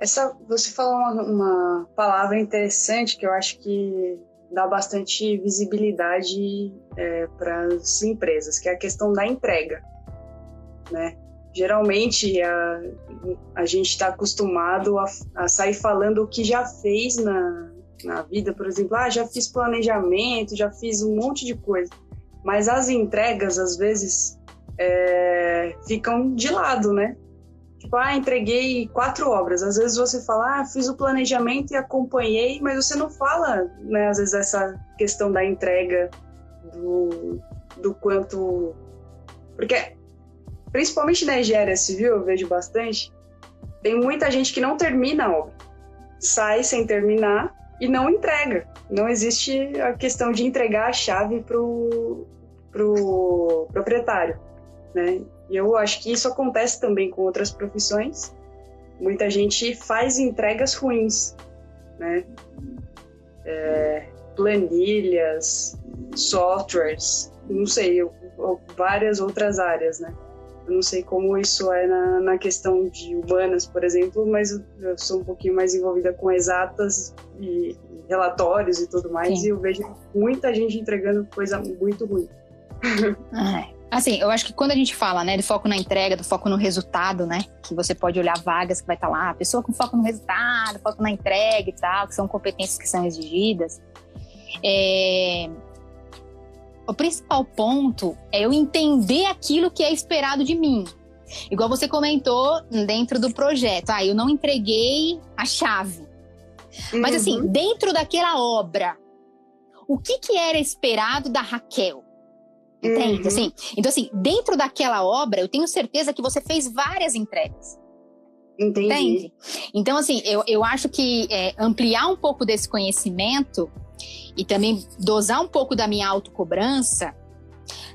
Essa, você falou uma, uma, palavra interessante que eu acho que dá bastante visibilidade é, para as empresas, que é a questão da entrega, né? Geralmente a, a gente está acostumado a, a, sair falando o que já fez na, na vida, por exemplo, ah, já fiz planejamento, já fiz um monte de coisa, mas as entregas às vezes é, ficam de lado, né? Tipo, ah, entreguei quatro obras. Às vezes você fala, ah, fiz o planejamento e acompanhei, mas você não fala, né, às vezes, essa questão da entrega, do, do quanto. Porque, principalmente na engenharia civil, eu vejo bastante, tem muita gente que não termina a obra. Sai sem terminar e não entrega. Não existe a questão de entregar a chave para o pro proprietário, né? E eu acho que isso acontece também com outras profissões. Muita gente faz entregas ruins, né? É, planilhas, softwares, não sei, várias outras áreas, né? Eu não sei como isso é na, na questão de humanas, por exemplo, mas eu, sou um pouquinho mais envolvida com exatas e, e relatórios e tudo mais, Sim. e eu vejo muita gente entregando coisa muito ruim. É. Assim, eu acho que quando a gente fala, né, do foco na entrega, do foco no resultado, né, que você pode olhar vagas que vai estar tá lá, pessoa com foco no resultado, foco na entrega e tal, que são competências que são exigidas. É... O principal ponto é eu entender aquilo que é esperado de mim. Igual você comentou dentro do projeto, ah, eu não entreguei a chave. Uhum. Mas assim, uhum. dentro daquela obra, o que que era esperado da Raquel? Entende? Uhum. Assim, então, assim, dentro daquela obra, eu tenho certeza que você fez várias entregas. Entendi. Entende? Então, assim, eu, eu acho que é, ampliar um pouco desse conhecimento e também dosar um pouco da minha autocobrança,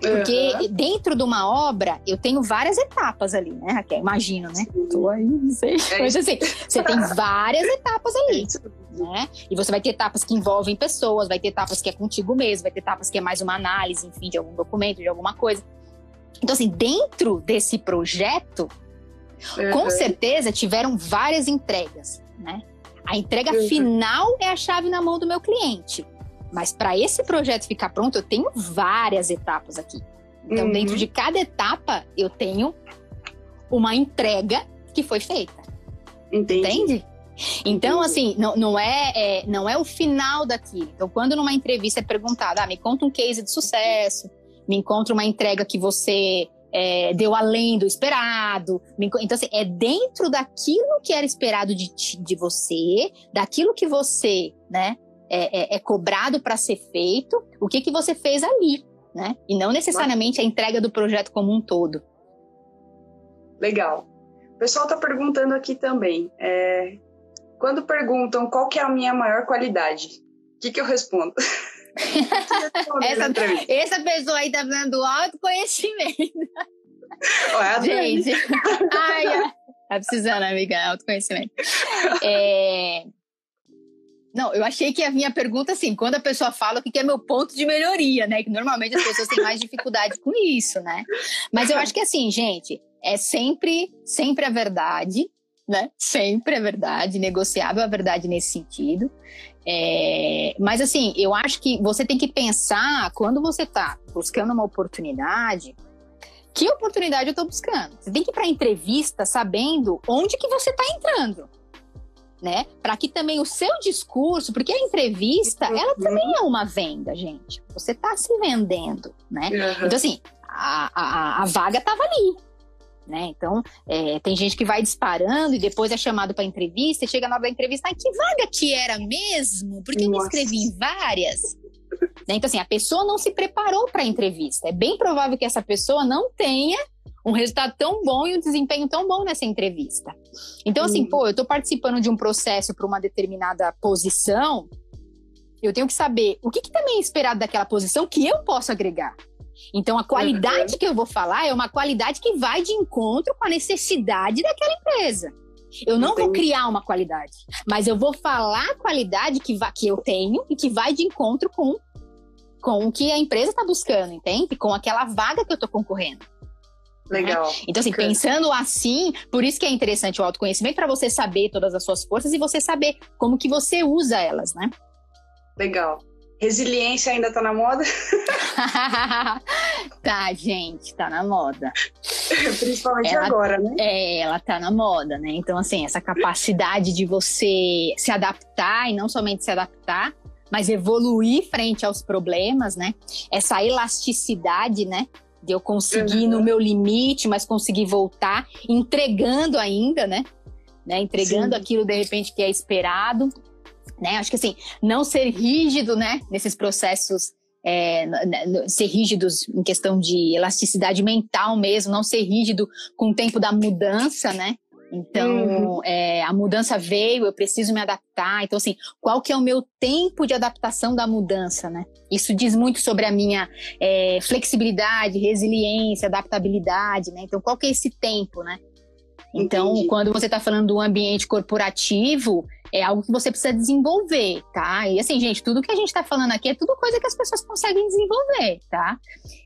porque uhum. dentro de uma obra, eu tenho várias etapas ali, né, Raquel? Imagino, né? Tô aí, não sei. É Mas assim, você tem várias etapas ali. É né? E você vai ter etapas que envolvem pessoas, vai ter etapas que é contigo mesmo, vai ter etapas que é mais uma análise, enfim, de algum documento, de alguma coisa. Então, assim, dentro desse projeto, uhum. com certeza tiveram várias entregas, né? A entrega uhum. final é a chave na mão do meu cliente. Mas para esse projeto ficar pronto, eu tenho várias etapas aqui. Então, uhum. dentro de cada etapa, eu tenho uma entrega que foi feita. Entendi. Entende? Então, assim, não, não, é, é, não é o final daquilo. Então, quando numa entrevista é perguntado, ah, me conta um case de sucesso, me encontra uma entrega que você é, deu além do esperado. Então, assim, é dentro daquilo que era esperado de, de você, daquilo que você, né, é, é, é cobrado para ser feito, o que, que você fez ali, né? E não necessariamente a entrega do projeto como um todo. Legal. O pessoal está perguntando aqui também. É, quando perguntam qual que é a minha maior qualidade, o que, que eu respondo? essa, essa pessoa aí tá dando autoconhecimento. Ué, Gente, ai, tá precisando, amiga, autoconhecimento. É, não, eu achei que a minha pergunta, assim, quando a pessoa fala o que é meu ponto de melhoria, né? Que normalmente as pessoas têm mais dificuldade com isso, né? Mas eu acho que, assim, gente, é sempre, sempre a verdade, né? Sempre a verdade, negociável a verdade nesse sentido. É, mas, assim, eu acho que você tem que pensar, quando você está buscando uma oportunidade, que oportunidade eu estou buscando? Você tem que ir para entrevista sabendo onde que você está entrando né? Para que também o seu discurso, porque a entrevista, uhum. ela também é uma venda, gente. Você está se vendendo, né? Uhum. Então, assim, a, a, a vaga estava ali. Né? Então, é, tem gente que vai disparando e depois é chamado para entrevista e chega na hora da entrevista, ah, que vaga que era mesmo? Porque eu me inscrevi em várias. Né? Então, assim, a pessoa não se preparou para a entrevista. É bem provável que essa pessoa não tenha um resultado tão bom e um desempenho tão bom nessa entrevista. Então, assim, uhum. pô, eu estou participando de um processo para uma determinada posição, eu tenho que saber o que, que também é esperado daquela posição que eu posso agregar. Então, a qualidade uhum. que eu vou falar é uma qualidade que vai de encontro com a necessidade daquela empresa. Eu não Entendi. vou criar uma qualidade, mas eu vou falar a qualidade que, que eu tenho e que vai de encontro com, com o que a empresa está buscando, entende? Com aquela vaga que eu estou concorrendo. Né? Legal. Né? Então, assim, pensando assim, por isso que é interessante o autoconhecimento, para você saber todas as suas forças e você saber como que você usa elas, né? Legal. Resiliência ainda tá na moda? tá, gente, tá na moda. Principalmente ela, agora, né? É, ela tá na moda, né? Então, assim, essa capacidade de você se adaptar e não somente se adaptar, mas evoluir frente aos problemas, né? Essa elasticidade, né? De eu conseguir uhum. no meu limite, mas conseguir voltar, entregando ainda, né? né? Entregando Sim. aquilo de repente que é esperado, né? Acho que assim, não ser rígido, né? Nesses processos, é, ser rígidos em questão de elasticidade mental mesmo, não ser rígido com o tempo da mudança, né? Então, uhum. é, a mudança veio, eu preciso me adaptar. Então, assim, qual que é o meu tempo de adaptação da mudança, né? Isso diz muito sobre a minha é, flexibilidade, resiliência, adaptabilidade, né? Então, qual que é esse tempo, né? Então, Entendi. quando você está falando do ambiente corporativo, é algo que você precisa desenvolver, tá? E assim, gente, tudo que a gente está falando aqui é tudo coisa que as pessoas conseguem desenvolver, tá?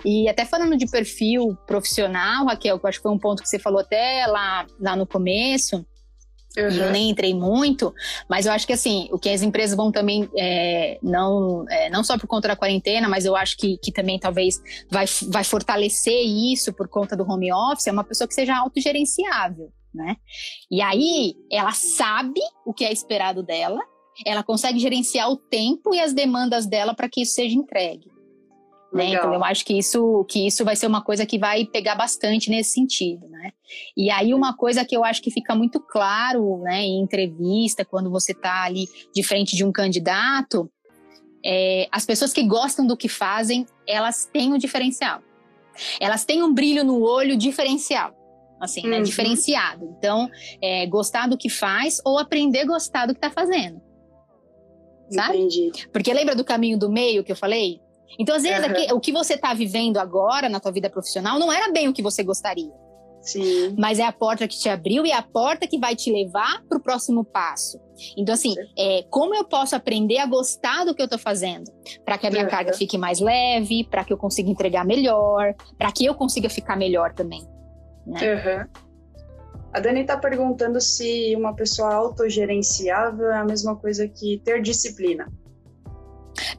E até falando de perfil profissional, Raquel, que eu acho que foi um ponto que você falou até lá, lá no começo, Uhum. Eu nem entrei muito, mas eu acho que assim, o que as empresas vão também, é, não, é, não só por conta da quarentena, mas eu acho que, que também talvez vai, vai fortalecer isso por conta do home office, é uma pessoa que seja autogerenciável, né? E aí ela sabe o que é esperado dela, ela consegue gerenciar o tempo e as demandas dela para que isso seja entregue. Né? Então eu acho que isso, que isso vai ser uma coisa que vai pegar bastante nesse sentido, né? E aí uma coisa que eu acho que fica muito claro, né, em entrevista, quando você está ali de frente de um candidato, é, as pessoas que gostam do que fazem, elas têm um diferencial. Elas têm um brilho no olho diferencial, assim, né, uhum. né, diferenciado. Então, é, gostar do que faz ou aprender a gostar do que está fazendo. Sabe? Entendi. Porque lembra do caminho do meio que eu falei? Então, às vezes, uhum. aqui, o que você está vivendo agora na tua vida profissional não era bem o que você gostaria. Sim. Mas é a porta que te abriu e é a porta que vai te levar para o próximo passo. Então, assim, é, como eu posso aprender a gostar do que eu estou fazendo? Para que a minha uhum. carga fique mais leve, para que eu consiga entregar melhor, para que eu consiga ficar melhor também. Né? Uhum. A Dani está perguntando se uma pessoa autogerenciável é a mesma coisa que ter disciplina.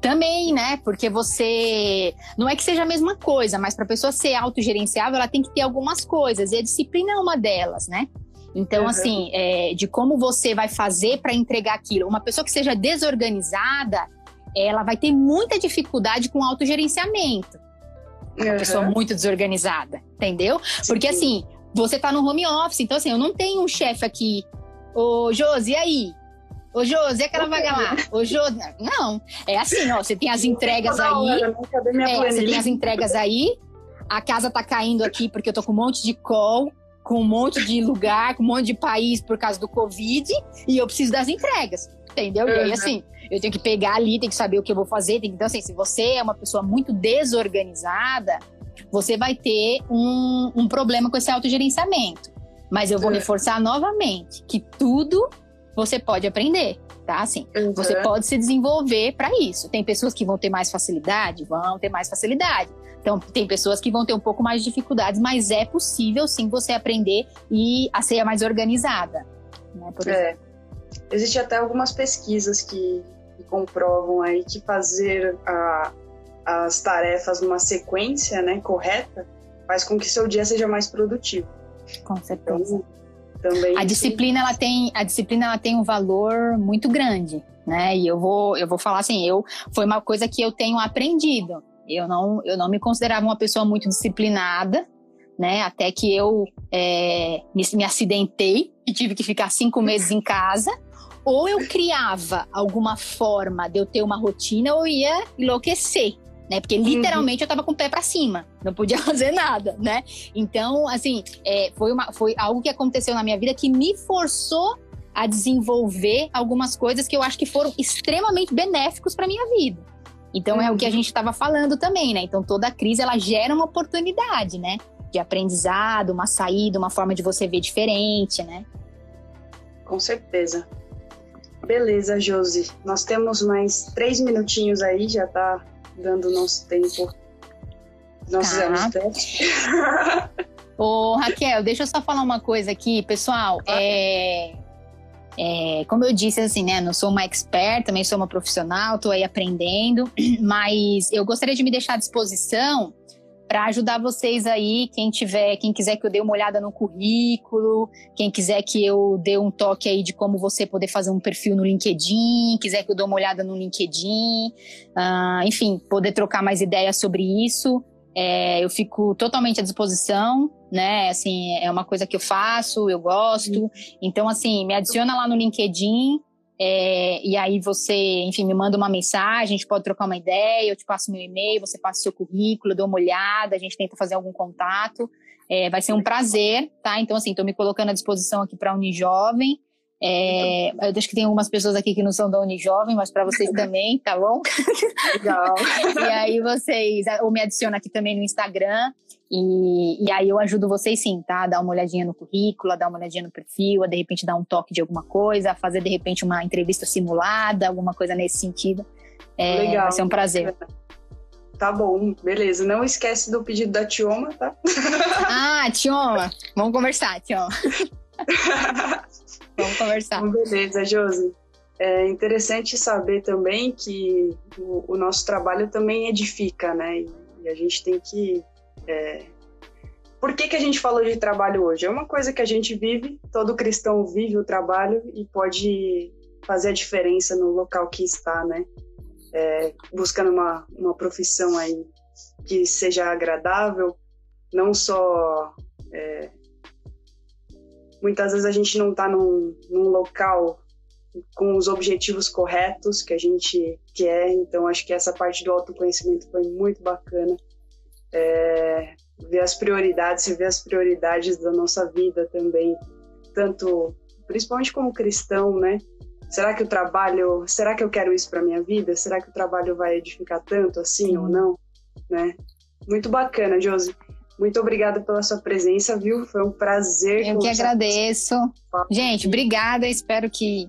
Também, né? Porque você. Não é que seja a mesma coisa, mas para a pessoa ser autogerenciável, ela tem que ter algumas coisas. E a disciplina é uma delas, né? Então, uhum. assim, é, de como você vai fazer para entregar aquilo. Uma pessoa que seja desorganizada, ela vai ter muita dificuldade com autogerenciamento. Uma uhum. pessoa muito desorganizada, entendeu? Porque, assim, você tá no home office, então, assim, eu não tenho um chefe aqui. Ô, Josi, e aí? Ô, Josi, aquela vaga lá. Ô, Josi. Não, é assim, ó. Você tem as entregas aí. É, você tem as entregas aí. A casa tá caindo aqui porque eu tô com um monte de call, com um monte de lugar, com um monte de país por causa do Covid. E eu preciso das entregas. Entendeu? Uhum. E aí, assim, eu tenho que pegar ali, tenho que saber o que eu vou fazer. Então, assim, se você é uma pessoa muito desorganizada, você vai ter um, um problema com esse autogerenciamento. Mas eu vou reforçar novamente que tudo você pode aprender, tá? Assim, uhum. você pode se desenvolver para isso. Tem pessoas que vão ter mais facilidade, vão ter mais facilidade. Então, tem pessoas que vão ter um pouco mais de dificuldades, mas é possível sim você aprender e a ser mais organizada. Né, por é. Existem até algumas pesquisas que, que, comprovam aí que fazer a, as tarefas numa sequência né, correta faz com que seu dia seja mais produtivo. Com certeza. Então, também a disciplina ela tem a disciplina ela tem um valor muito grande né e eu vou eu vou falar assim eu foi uma coisa que eu tenho aprendido eu não eu não me considerava uma pessoa muito disciplinada né até que eu é, me, me acidentei e tive que ficar cinco meses em casa ou eu criava alguma forma de eu ter uma rotina ou ia enlouquecer né? Porque uhum. literalmente uhum. eu tava com o pé para cima, não podia fazer nada, né? Então, assim, é, foi, uma, foi algo que aconteceu na minha vida que me forçou a desenvolver algumas coisas que eu acho que foram extremamente benéficos para minha vida. Então uhum. é o que a uhum. gente estava falando também, né? Então toda crise ela gera uma oportunidade, né? De aprendizado, uma saída, uma forma de você ver diferente, né? Com certeza. Beleza, Josi. Nós temos mais três minutinhos aí, já tá dando nosso tempo. Nós tá. fizemos teste. Ô, Raquel, deixa eu só falar uma coisa aqui, pessoal. Ah. É, é, como eu disse, assim, né? Não sou uma expert, também sou uma profissional, estou aí aprendendo, mas eu gostaria de me deixar à disposição para ajudar vocês aí, quem tiver, quem quiser que eu dê uma olhada no currículo, quem quiser que eu dê um toque aí de como você poder fazer um perfil no LinkedIn, quiser que eu dê uma olhada no LinkedIn, uh, enfim, poder trocar mais ideias sobre isso, é, eu fico totalmente à disposição, né? Assim, é uma coisa que eu faço, eu gosto. Então, assim, me adiciona lá no LinkedIn. É, e aí você, enfim, me manda uma mensagem, a gente pode trocar uma ideia, eu te passo meu e-mail, você passa o seu currículo, dou uma olhada, a gente tenta fazer algum contato. É, vai ser um prazer, tá? Então, assim, estou me colocando à disposição aqui para a Unijovem. É, eu acho que tem algumas pessoas aqui que não são da Unijovem, mas para vocês também, tá bom? Legal. e aí vocês, ou me adiciona aqui também no Instagram, e, e, aí eu ajudo vocês sim, tá? Dar uma olhadinha no currículo, a dar uma olhadinha no perfil, a de repente dar um toque de alguma coisa, fazer de repente uma entrevista simulada, alguma coisa nesse sentido. É, Legal. Vai ser um prazer. Tá bom, beleza. Não esquece do pedido da Tioma, tá? Ah, Tioma. Vamos conversar, Tioma. Vamos conversar. Beleza, Josi. É interessante saber também que o, o, nosso trabalho também edifica, né? E, e a gente tem que. É... Por que, que a gente falou de trabalho hoje? É uma coisa que a gente vive, todo cristão vive o trabalho e pode fazer a diferença no local que está, né? É, buscando uma, uma profissão aí que seja agradável, não só é, muitas vezes a gente não está num, num local com os objetivos corretos que a gente quer, então acho que essa parte do autoconhecimento foi muito bacana. É, ver as prioridades, ver as prioridades da nossa vida também, tanto, principalmente como cristão, né? Será que o trabalho, será que eu quero isso para minha vida? Será que o trabalho vai edificar tanto assim ou não, né? Muito bacana, Josi. Muito obrigada pela sua presença, viu? Foi um prazer. Eu que agradeço. Gente, obrigada. Espero que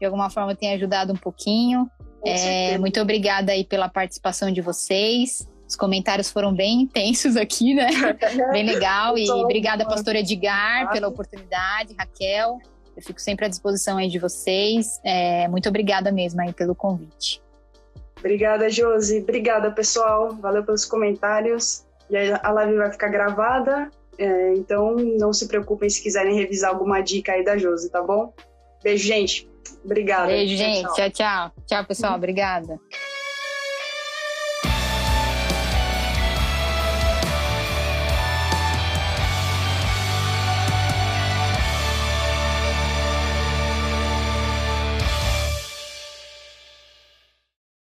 de alguma forma tenha ajudado um pouquinho. É, muito obrigada aí pela participação de vocês. Os comentários foram bem intensos aqui, né? bem legal. E obrigada, pastor Edgar, pela oportunidade, Raquel. Eu fico sempre à disposição aí de vocês. É, muito obrigada mesmo aí pelo convite. Obrigada, Josi. Obrigada, pessoal. Valeu pelos comentários. E aí a live vai ficar gravada, é, então não se preocupem se quiserem revisar alguma dica aí da Josi, tá bom? Beijo, gente. Obrigada. Beijo, gente. Tchau, tchau. Tchau, tchau pessoal. Obrigada.